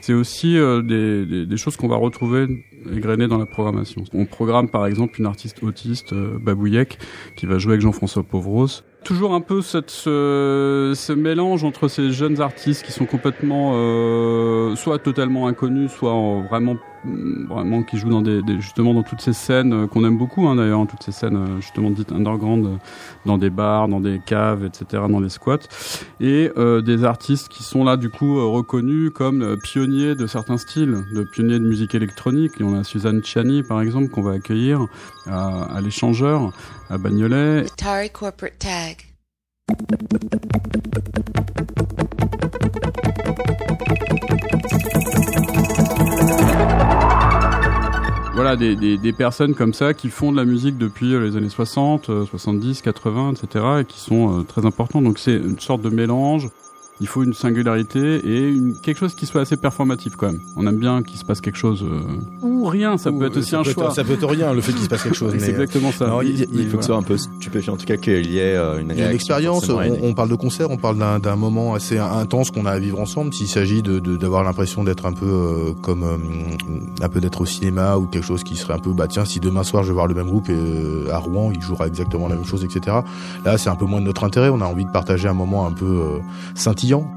C'est aussi des, des, des choses qu'on va retrouver égrenées dans la programmation. On programme par exemple une artiste autiste, euh, Babouyek, qui va jouer avec Jean-François Pauvros. Toujours un peu cette, ce, ce mélange entre ces jeunes artistes qui sont complètement euh, soit totalement inconnus, soit en vraiment vraiment qui jouent dans des, justement dans toutes ces scènes euh, qu'on aime beaucoup hein, d'ailleurs, toutes ces scènes euh, justement dites underground, euh, dans des bars, dans des caves, etc., dans des squats, et des artistes qui sont là du coup reconnus comme pionniers de certains styles, de pionniers de musique électronique. Et on a Suzanne Chiani par exemple qu'on va accueillir à, à l'échangeur à Bagnolet Atari corporate tag. Voilà des, des, personnes comme ça qui font de la musique depuis les années 60, 70, 80, etc. et qui sont très importants. Donc c'est une sorte de mélange il faut une singularité et une, quelque chose qui soit assez performatif quand même. On aime bien qu'il se passe quelque chose euh, ou rien, ça peut être aussi un choix. ça peut être rien, le fait qu'il se passe quelque chose. c'est exactement ça. il, faut que ce soit un peu stupéfiant, en tout cas qu'il y ait euh, une, une expérience. On, parle de concert, on parle d'un moment assez intense qu'on a à vivre ensemble. S'il s'agit de d'avoir l'impression d'être un peu euh, comme un peu d'être au cinéma ou quelque chose qui serait un peu bah tiens si demain soir je vais voir le même groupe et, à Rouen il jouera exactement la même chose etc. Là c'est un peu moins de notre intérêt. On a envie de partager un moment un peu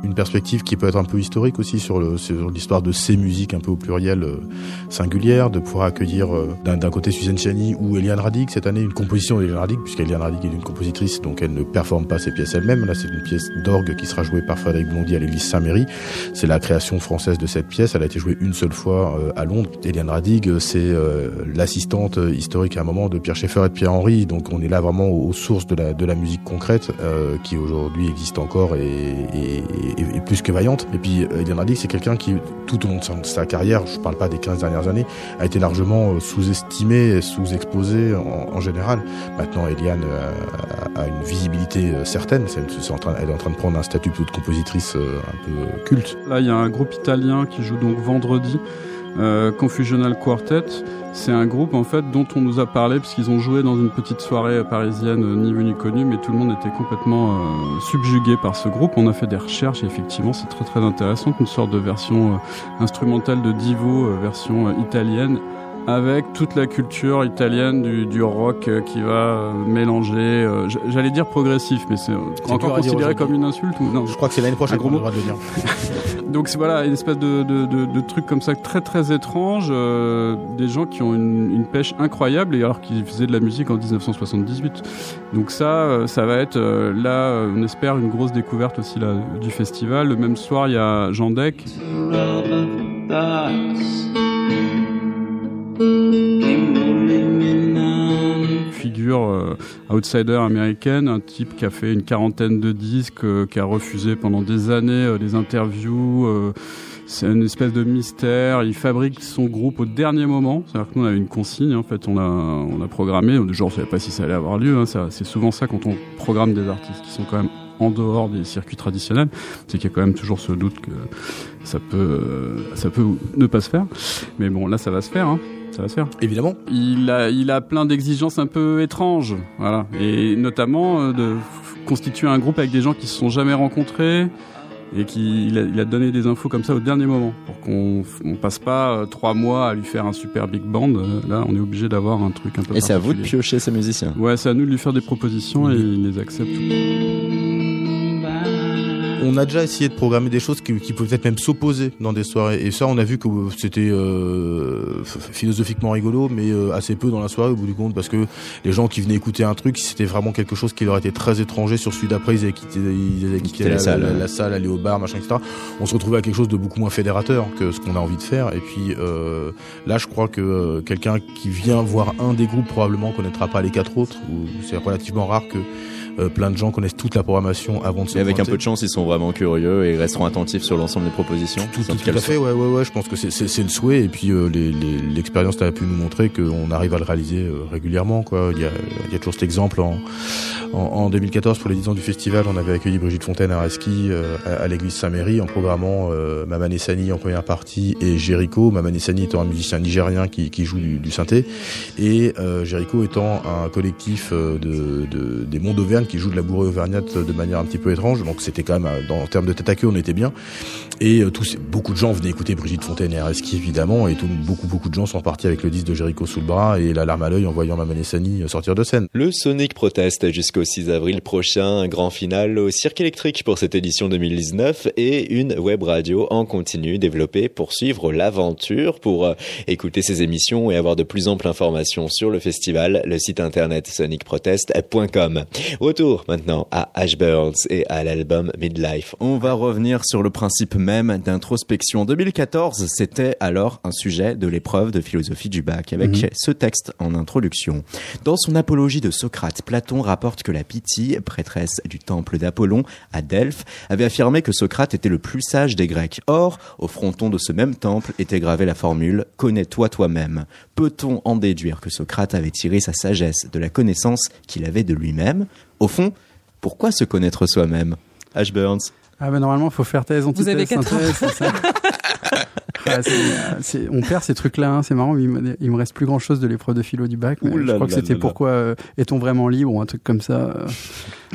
une perspective qui peut être un peu historique aussi sur l'histoire de ces musiques un peu au pluriel euh, singulières, de pouvoir accueillir euh, d'un côté Suzanne Chani ou Eliane Radic cette année, une composition d'Eliane Radic, puisqu'Eliane Radic est une compositrice, donc elle ne performe pas ses pièces elle-même. Là, c'est une pièce d'orgue qui sera jouée par Frédéric Blondy à l'église Saint-Méry. C'est la création française de cette pièce. Elle a été jouée une seule fois euh, à Londres. Eliane Radic, c'est l'assistante historique à un moment de Pierre Schaeffer et de Pierre Henry. Donc on est là vraiment aux, sources de la, musique concrète qui aujourd'hui existe encore et est, plus que vaillante. Et puis euh, Eliane Radic, c'est quelqu'un qui, tout au long de sa, carrière, je parle pas des 15 dernières années, a été largement euh, sous-estimé, sous-exposé en, général. Maintenant, Eliane euh, a, une visibilité certaine. elle est en train de prendre un statut de compositrice un peu culte. Là, il y a un groupe italien qui joue donc vendredi. Euh, Confusional Quartet, c'est un groupe en fait dont on nous a parlé puisqu'ils ont joué dans une petite soirée parisienne euh, ni vu ni connu, mais tout le monde était complètement euh, subjugué par ce groupe. On a fait des recherches et effectivement c'est très très intéressant, une sorte de version instrumentale de Divo, version italienne avec toute la culture italienne du, du rock euh, qui va euh, mélanger, euh, j'allais dire progressif, mais c'est encore considéré comme une insulte ou non? Je crois que c'est l'année prochaine qu'on droit de le dire. Donc voilà, une espèce de, de, de, de, truc comme ça très très étrange, des gens qui ont une, une pêche incroyable et alors qu'ils faisaient de la musique en 1978. Donc ça, ça va être là, on espère une grosse découverte aussi là du festival. Le même soir, il y a Jean Deck. Figure euh, outsider américaine, un type qui a fait une quarantaine de disques, euh, qui a refusé pendant des années euh, des interviews. c'est une espèce de mystère. Il fabrique son groupe au dernier moment. C'est-à-dire que nous, on a une consigne. En fait, on a, on a programmé. Genre, on ne savait pas si ça allait avoir lieu. Hein. C'est souvent ça quand on programme des artistes qui sont quand même en dehors des circuits traditionnels, c'est qu'il y a quand même toujours ce doute que ça peut, ça peut ne pas se faire. Mais bon, là, ça va se faire. Hein ça va se faire. Évidemment. Il a, il a plein d'exigences un peu étranges, voilà, et notamment euh, de constituer un groupe avec des gens qui se sont jamais rencontrés et qui il a, il a, donné des infos comme ça au dernier moment pour qu'on on passe pas euh, trois mois à lui faire un super big band. Euh, là, on est obligé d'avoir un truc un peu. Et c'est à vous de piocher ces musiciens. Ouais, c'est à nous de lui faire des propositions et il les accepte on a déjà essayé de programmer des choses qui, qui peuvent peut-être même s'opposer dans des soirées. Et ça, on a vu que c'était euh, philosophiquement rigolo, mais euh, assez peu dans la soirée au bout du compte, parce que les gens qui venaient écouter un truc, c'était vraiment quelque chose qui leur était très étranger. Sur celui d'après, ils avaient quitté, ils avaient quitté la, salle, la, salle, aller au bar, machin, etc. On se retrouvait à quelque chose de beaucoup moins fédérateur que ce qu'on a envie de faire. Et puis euh, là, je crois que quelqu'un qui vient voir un des groupes probablement connaîtra pas les quatre autres. C'est relativement rare que euh, plein de gens connaissent toute la programmation avant de se Et avec un peu de chance, ils sont vraiment curieux et resteront attentifs sur l'ensemble des propositions. Tout, tout, à fait, ouais, ouais, ouais. Je pense que c'est le souhait et puis euh, l'expérience les, a pu nous montrer qu'on arrive à le réaliser euh, régulièrement. Quoi. Il y a, il y a toujours cet exemple en, en, en, 2014 pour les 10 ans du festival, on avait accueilli Brigitte Fontaine à Reski à, l'église Saint-Méry en programmant euh, Maman Sani en première partie et Jericho. Maman Sani étant un musicien nigérien qui, joue du, synthé et Jericho étant un collectif de, des Monts d'Auvergne qui joue de la bourrée auvergnate de manière un petit peu étrange. Donc c'était quand même, euh, dans, en termes de tête à queue, on était bien. Et euh, tous, beaucoup de gens venaient écouter Brigitte Fontaine et Areski évidemment. Et beaucoup, beaucoup de gens sont partis avec le disque de Jericho sous le bras et la larme à l'œil en voyant Maman Sani euh, sortir de scène. Le Sonic proteste jusqu'au 6 avril prochain. Un grand final au Cirque électrique pour cette édition 2019 et une web radio en continu développée pour suivre l'aventure, pour écouter ces émissions et avoir de plus amples informations sur le festival. Le site internet sonicprotest.com. Retour maintenant à Ashbirds et à l'album Midlife. On va revenir sur le principe même d'introspection. En 2014, c'était alors un sujet de l'épreuve de philosophie du bac, avec Mhm. ce texte en introduction. Dans son apologie de Socrate, Platon rapporte que la Pythie, prêtresse du temple d'Apollon à Delphes, avait affirmé que Socrate était le plus sage des Grecs. Or, au fronton de ce même temple était gravée la formule « Connais-toi toi-même ». Peut-on en déduire que Socrate avait tiré sa sagesse de la connaissance qu'il avait de lui-même? Au fond, pourquoi se connaître soi-même? Ash Burns Ah ben normalement, faut faire thèse, antithèse, avez quatre synthèse, c'est ça. Ouais, euh, on perd ces trucs-là, hein, c'est marrant. Il me, il me reste plus grand-chose de l'épreuve de philo du bac, mais je là crois que c'était pourquoi euh, est-on vraiment libre ou un truc comme ça. euh.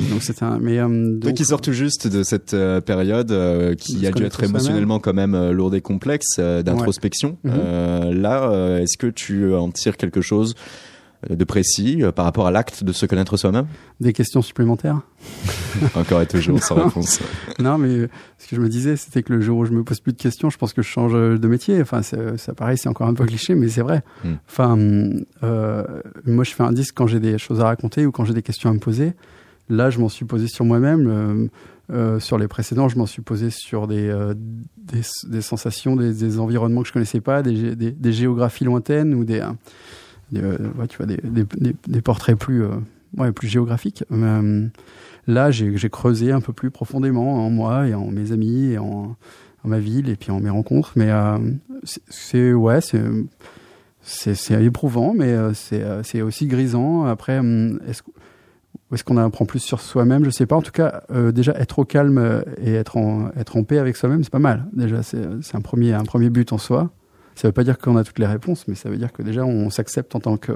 donc c'était un. Mais donc, qui sors tout juste de cette période De qui a dû être émotionnellement quand même lourde et complexe d'introspection, euh, là, est-ce que tu en tires quelque chose de précis euh, par rapport à l'acte de se connaître soi-même des questions supplémentaires. Encore et toujours sans réponse. non, mais euh, ce que je me disais, c'était que le jour où je me pose plus de questions, je pense que je change euh, de métier. Enfin, c'est- ça pareil, c'est encore un peu cliché, mais c'est vrai. Mm. Enfin, euh, moi, je fais un disque quand j'ai des choses à raconter ou quand j'ai des questions à me poser. Là, je m'en suis posé sur moi-même. euh, euh, sur les précédents, je m'en suis posé sur des, euh, des, des sensations, des, des environnements que je connaissais pas, des, gé- des, des géographies lointaines ou des, euh, des, euh, tu vois, des, portraits plus, euh, ouais, plus géographiques. Euh, là, j'ai creusé un peu plus profondément en moi et en mes amis et en, ma ville et puis en mes rencontres. Mais c'est- ouais, c'est c'est éprouvant, mais c'est aussi grisant. Après, hum, est-ce est-ce qu'on apprend plus sur soi-même? Je sais pas. En tout cas, déjà être au calme et être en être en paix avec soi-même, c'est pas mal. Déjà, c'est un premier un premier but en soi. Ça veut pas dire qu'on a toutes les réponses, mais ça veut dire que déjà on s'accepte en tant que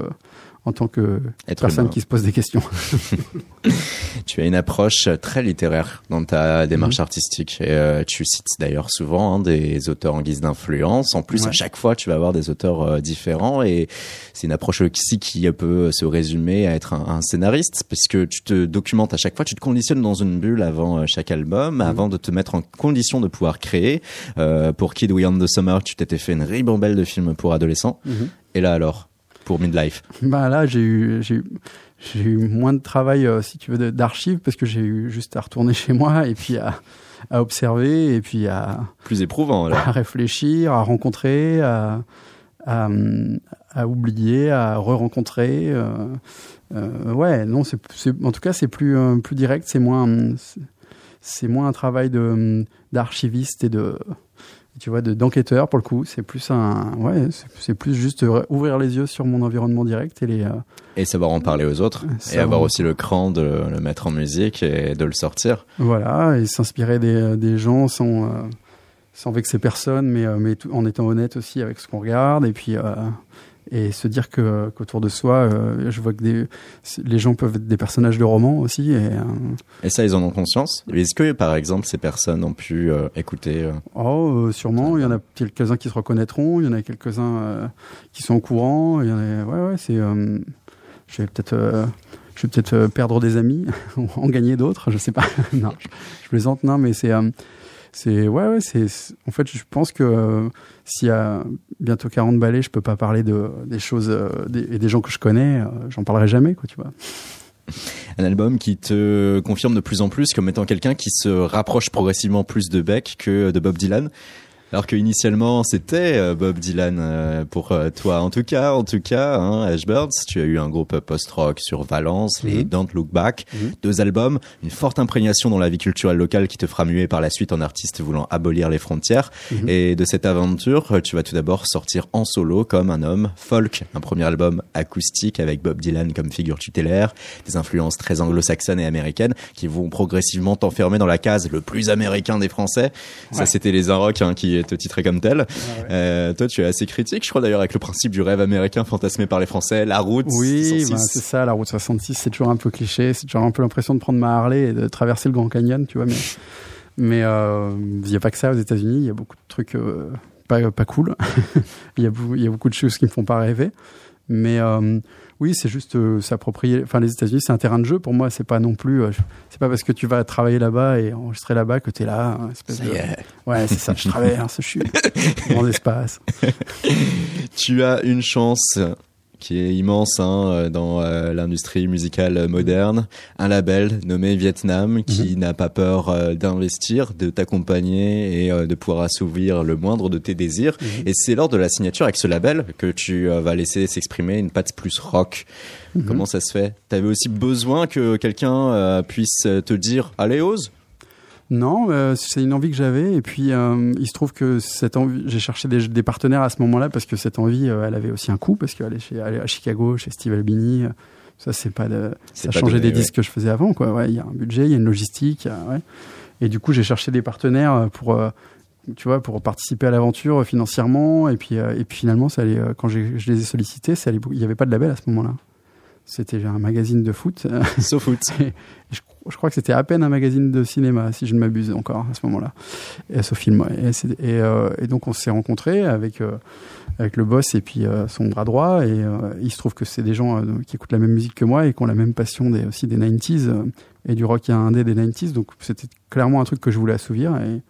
en tant que Être personne humain. qui se pose des questions. Tu as une approche très littéraire dans ta démarche Mhm. artistique. Et, euh, tu cites d'ailleurs souvent hein, des auteurs en guise d'influence. En plus, à chaque fois, tu vas avoir des auteurs euh, différents. Et c'est une approche aussi qui peut se résumer à être un, un scénariste, puisque tu te documentes à chaque fois, tu te conditionnes dans une bulle avant euh, chaque album, avant de te mettre en condition de pouvoir créer. Euh, pour Kid We On the Summer, tu t'étais fait une ribambelle de films pour adolescents. Et là alors? Pour Midlife. Bah là, j'ai eu, j'ai eu, moins de travail, euh, si tu veux, d'archives, parce que j'ai eu juste à retourner chez moi et puis à, à observer et puis à, Plus éprouvant là. à réfléchir, à rencontrer, à, à, à oublier, à re-rencontrer. euh, euh, ouais, non, c'est, en tout cas, c'est plus, euh, plus direct, c'est moins, c'est, moins un travail de, d'archiviste et de, tu vois, de, d'enquêteur pour le coup. C'est plus un, ouais, c'est, plus juste euh, ouvrir les yeux sur mon environnement direct et les, euh, Et savoir en parler aux autres. Et avoir aussi le cran de le mettre en musique et de le sortir. Voilà, et s'inspirer des, des gens sans, euh, sans vexer personne, mais, euh, mais tout- en étant honnête aussi avec ce qu'on regarde, et puis euh, et se dire que qu'autour de soi, euh, je vois que des, les gens peuvent être des personnages de romans aussi, et euh, Et ça, ils en ont conscience. Est-ce que, par exemple, ces personnes ont pu euh, écouter oh, sûrement, il y en a quelques-uns qui se reconnaîtront, il y en a quelques-uns qui sont au courant, il y en a, ouais, ouais, c'est, je vais peut-être je vais peut-être perdre des amis ou en gagner d'autres, je sais pas. non, je, plaisante, non, mais c'est, c'est, ouais, c'est, en fait, je pense que euh, s'il y a bientôt 40 balais, je peux pas parler de des choses euh, et des gens que je connais, euh, j'en parlerai jamais, quoi, tu vois. un album qui te confirme de plus en plus comme étant quelqu'un qui se rapproche progressivement plus de Beck que de Bob Dylan alors que initialement c'était euh, Bob Dylan euh, pour euh, toi en tout cas en tout cas hein, Ashbirds tu as eu un groupe post-rock sur Valence les Mhm. Don't Look Back Mhm. deux albums une forte imprégnation dans la vie culturelle locale qui te fera muer par la suite en artiste voulant abolir les frontières Mhm. et de cette aventure tu vas tout d'abord sortir en solo comme un homme folk un premier album acoustique avec Bob Dylan comme figure tutélaire des influences très anglo-saxonnes et américaines qui vont progressivement t'enfermer dans la case le plus américain des Français. Ça, c'était les Inrocks hein, qui te titraient comme tel. Euh, toi, tu es assez critique, je crois d'ailleurs, avec le principe du rêve américain fantasmé par les Français, la route. Oui, 606. ben, c'est ça, la route 66, c'est toujours un peu cliché, c'est toujours un peu l'impression de prendre ma Harley et de traverser le Grand Canyon, tu vois, mais mais euh, il n'y a pas que ça aux États-Unis, il y a beaucoup de trucs euh, pas pas cool. Il y a beaucoup- il y a beaucoup de choses qui me font pas rêver, mais euh, oui, c'est juste euh, s'approprier. Enfin, les États-Unis, c'est un terrain de jeu pour moi. C'est pas non plus. euh, c'est pas parce que tu vas travailler là-bas et enregistrer là-bas que t'es là. hein, espèce Ça de- y est. Ouais, c'est ça. Je traverse. Je suis dans l'espace. Tu as une chance qui est immense hein, euh, dans euh, l'industrie musicale moderne, un label nommé Vietnam qui n'a pas peur euh, d'investir, de t'accompagner et euh, de pouvoir assouvir le moindre de tes désirs. Et c'est lors de la signature avec ce label que tu vas laisser s'exprimer une patte plus rock. Comment ça se fait? T'avais aussi besoin que quelqu'un puisse te dire allez ose Non, euh, c'est une envie que j'avais. Et puis, euh, il se trouve que cette envie, j'ai cherché des, des partenaires à ce moment-là parce que cette envie, euh, elle avait aussi un coût parce qu'aller chez, aller à Chicago, chez Steve Albini, ça, c'est pas de, ça pas changeait donné, des ouais. disques que je faisais avant, quoi. Ouais, il y a un budget, il y a une logistique, a- ouais. Et du coup, j'ai cherché des partenaires pour, tu vois, pour participer à l'aventure financièrement. Et puis, et puis finalement, ça allait, quand je les ai sollicités, ça allait, il n'y avait pas de label à ce moment-là. C'était un magazine de foot. Sauf foot. Et je, je crois que c'était à peine un magazine de cinéma, si je ne m'abuse encore à ce moment-là. Ce film. Et, et, euh, et donc on s'est rencontrés avec euh, avec le boss et puis euh, son bras droit. Et il se trouve que c'est des gens qui écoutent la même musique que moi et qui ont la même passion des, aussi des 90s euh, et du rock indé des 90s. Donc c'était clairement un truc que je voulais assouvir. Et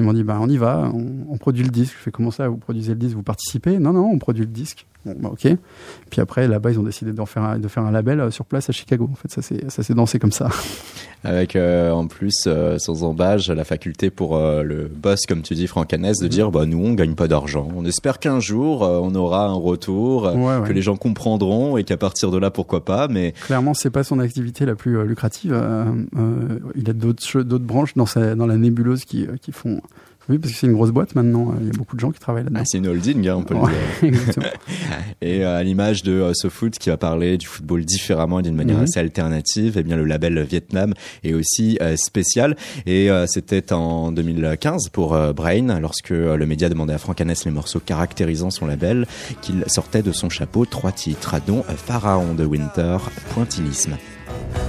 ils m'ont dit bah on y va, on, on produit le disque. Je fais comment ça Vous produisez le disque Vous participez? Non non, on produit le disque. Bon, bah, ok. Puis après, là-bas, ils ont décidé d'en faire un, de faire un label euh, sur place à Chicago. En fait, ça s'est dansé comme ça. Avec euh, en plus, euh, sans embâche, la faculté pour euh, le boss, comme tu dis, Franck Hanès, de dire bah, nous, on gagne pas d'argent. On espère qu'un jour, on aura un retour, Ouais, ouais. que les gens comprendront et qu'à partir de là, pourquoi pas. Mais Clairement, c'est pas son activité la plus lucrative. Il a d'autres che- d'autres branches dans sa dans la nébuleuse qui qui font. Oui, parce que c'est une grosse boîte maintenant. Il y a beaucoup de gens qui travaillent là-dedans. ah, c'est une holding, hein, on peut Ouais, le dire. Et euh, à l'image de euh, SoFoot qui va parler du football différemment et d'une manière Mhm. assez alternative, eh bien le label Vietnam est aussi euh, spécial. Et euh, c'était en 2015 pour euh, Brain, lorsque euh, le média demandait à Franck Hanès les morceaux caractérisant son label, qu'il sortait de son chapeau trois titres, dont euh, Pharaon de Winter, Pointillisme.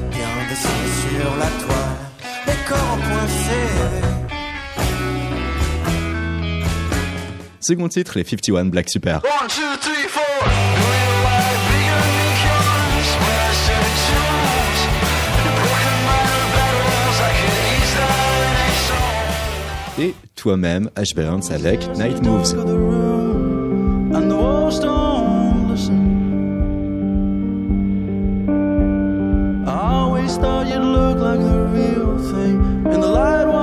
Bien sur la toile, les corps Second titre, les 51 Black Super. One, two, three, four. Et toi-même, Ash avec Night Moves. Of the room, and the walls don't listen. I always thought you'd look like the real thing in the light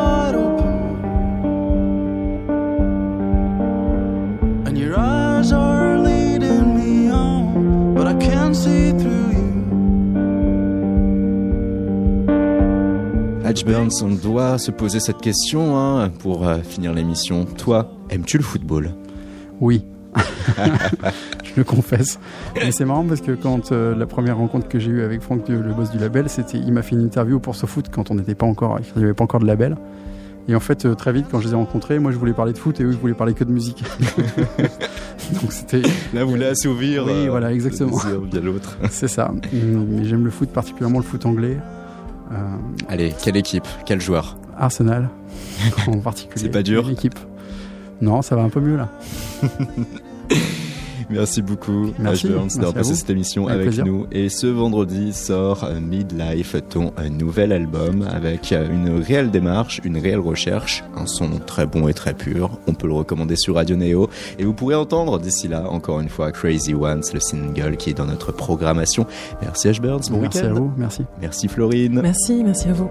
Burns, on doit se poser cette question hein, pour euh, finir l'émission. Toi, aimes-tu le football? Oui. je le confesse. Mais c'est marrant parce que quand euh, la première rencontre que j'ai eue avec Franck, le boss du label, c'était il m'a fait une interview pour SoFoot quand on n'était pas encore, il n'y avait pas encore de label. Et en fait, euh, très vite, quand je les ai rencontrés, moi je voulais parler de foot et eux, je voulais parler que de musique. Donc c'était, Là, vous voulez assouvir Oui, euh, voilà, exactement. via l'autre. c'est ça. Mais j'aime le foot, particulièrement le foot anglais. Euh, Allez, quelle équipe Quel joueur Arsenal, en particulier. C'est pas dur L'équipe. Non, ça va un peu mieux là. Merci beaucoup, Merci, Ash Burns, merci d'avoir passé cette émission Avec nous. Et ce vendredi sort euh, Midlife, ton euh, nouvel album, avec euh, une réelle démarche, une réelle recherche, un son très bon et très pur. On peut le recommander sur Radio Neo. Et vous pourrez entendre d'ici là, encore une fois, Crazy Ones, le single qui est dans notre programmation. Merci Ash Burns, bon Merci week-end. à vous, merci. Merci Florine. Merci, merci à vous.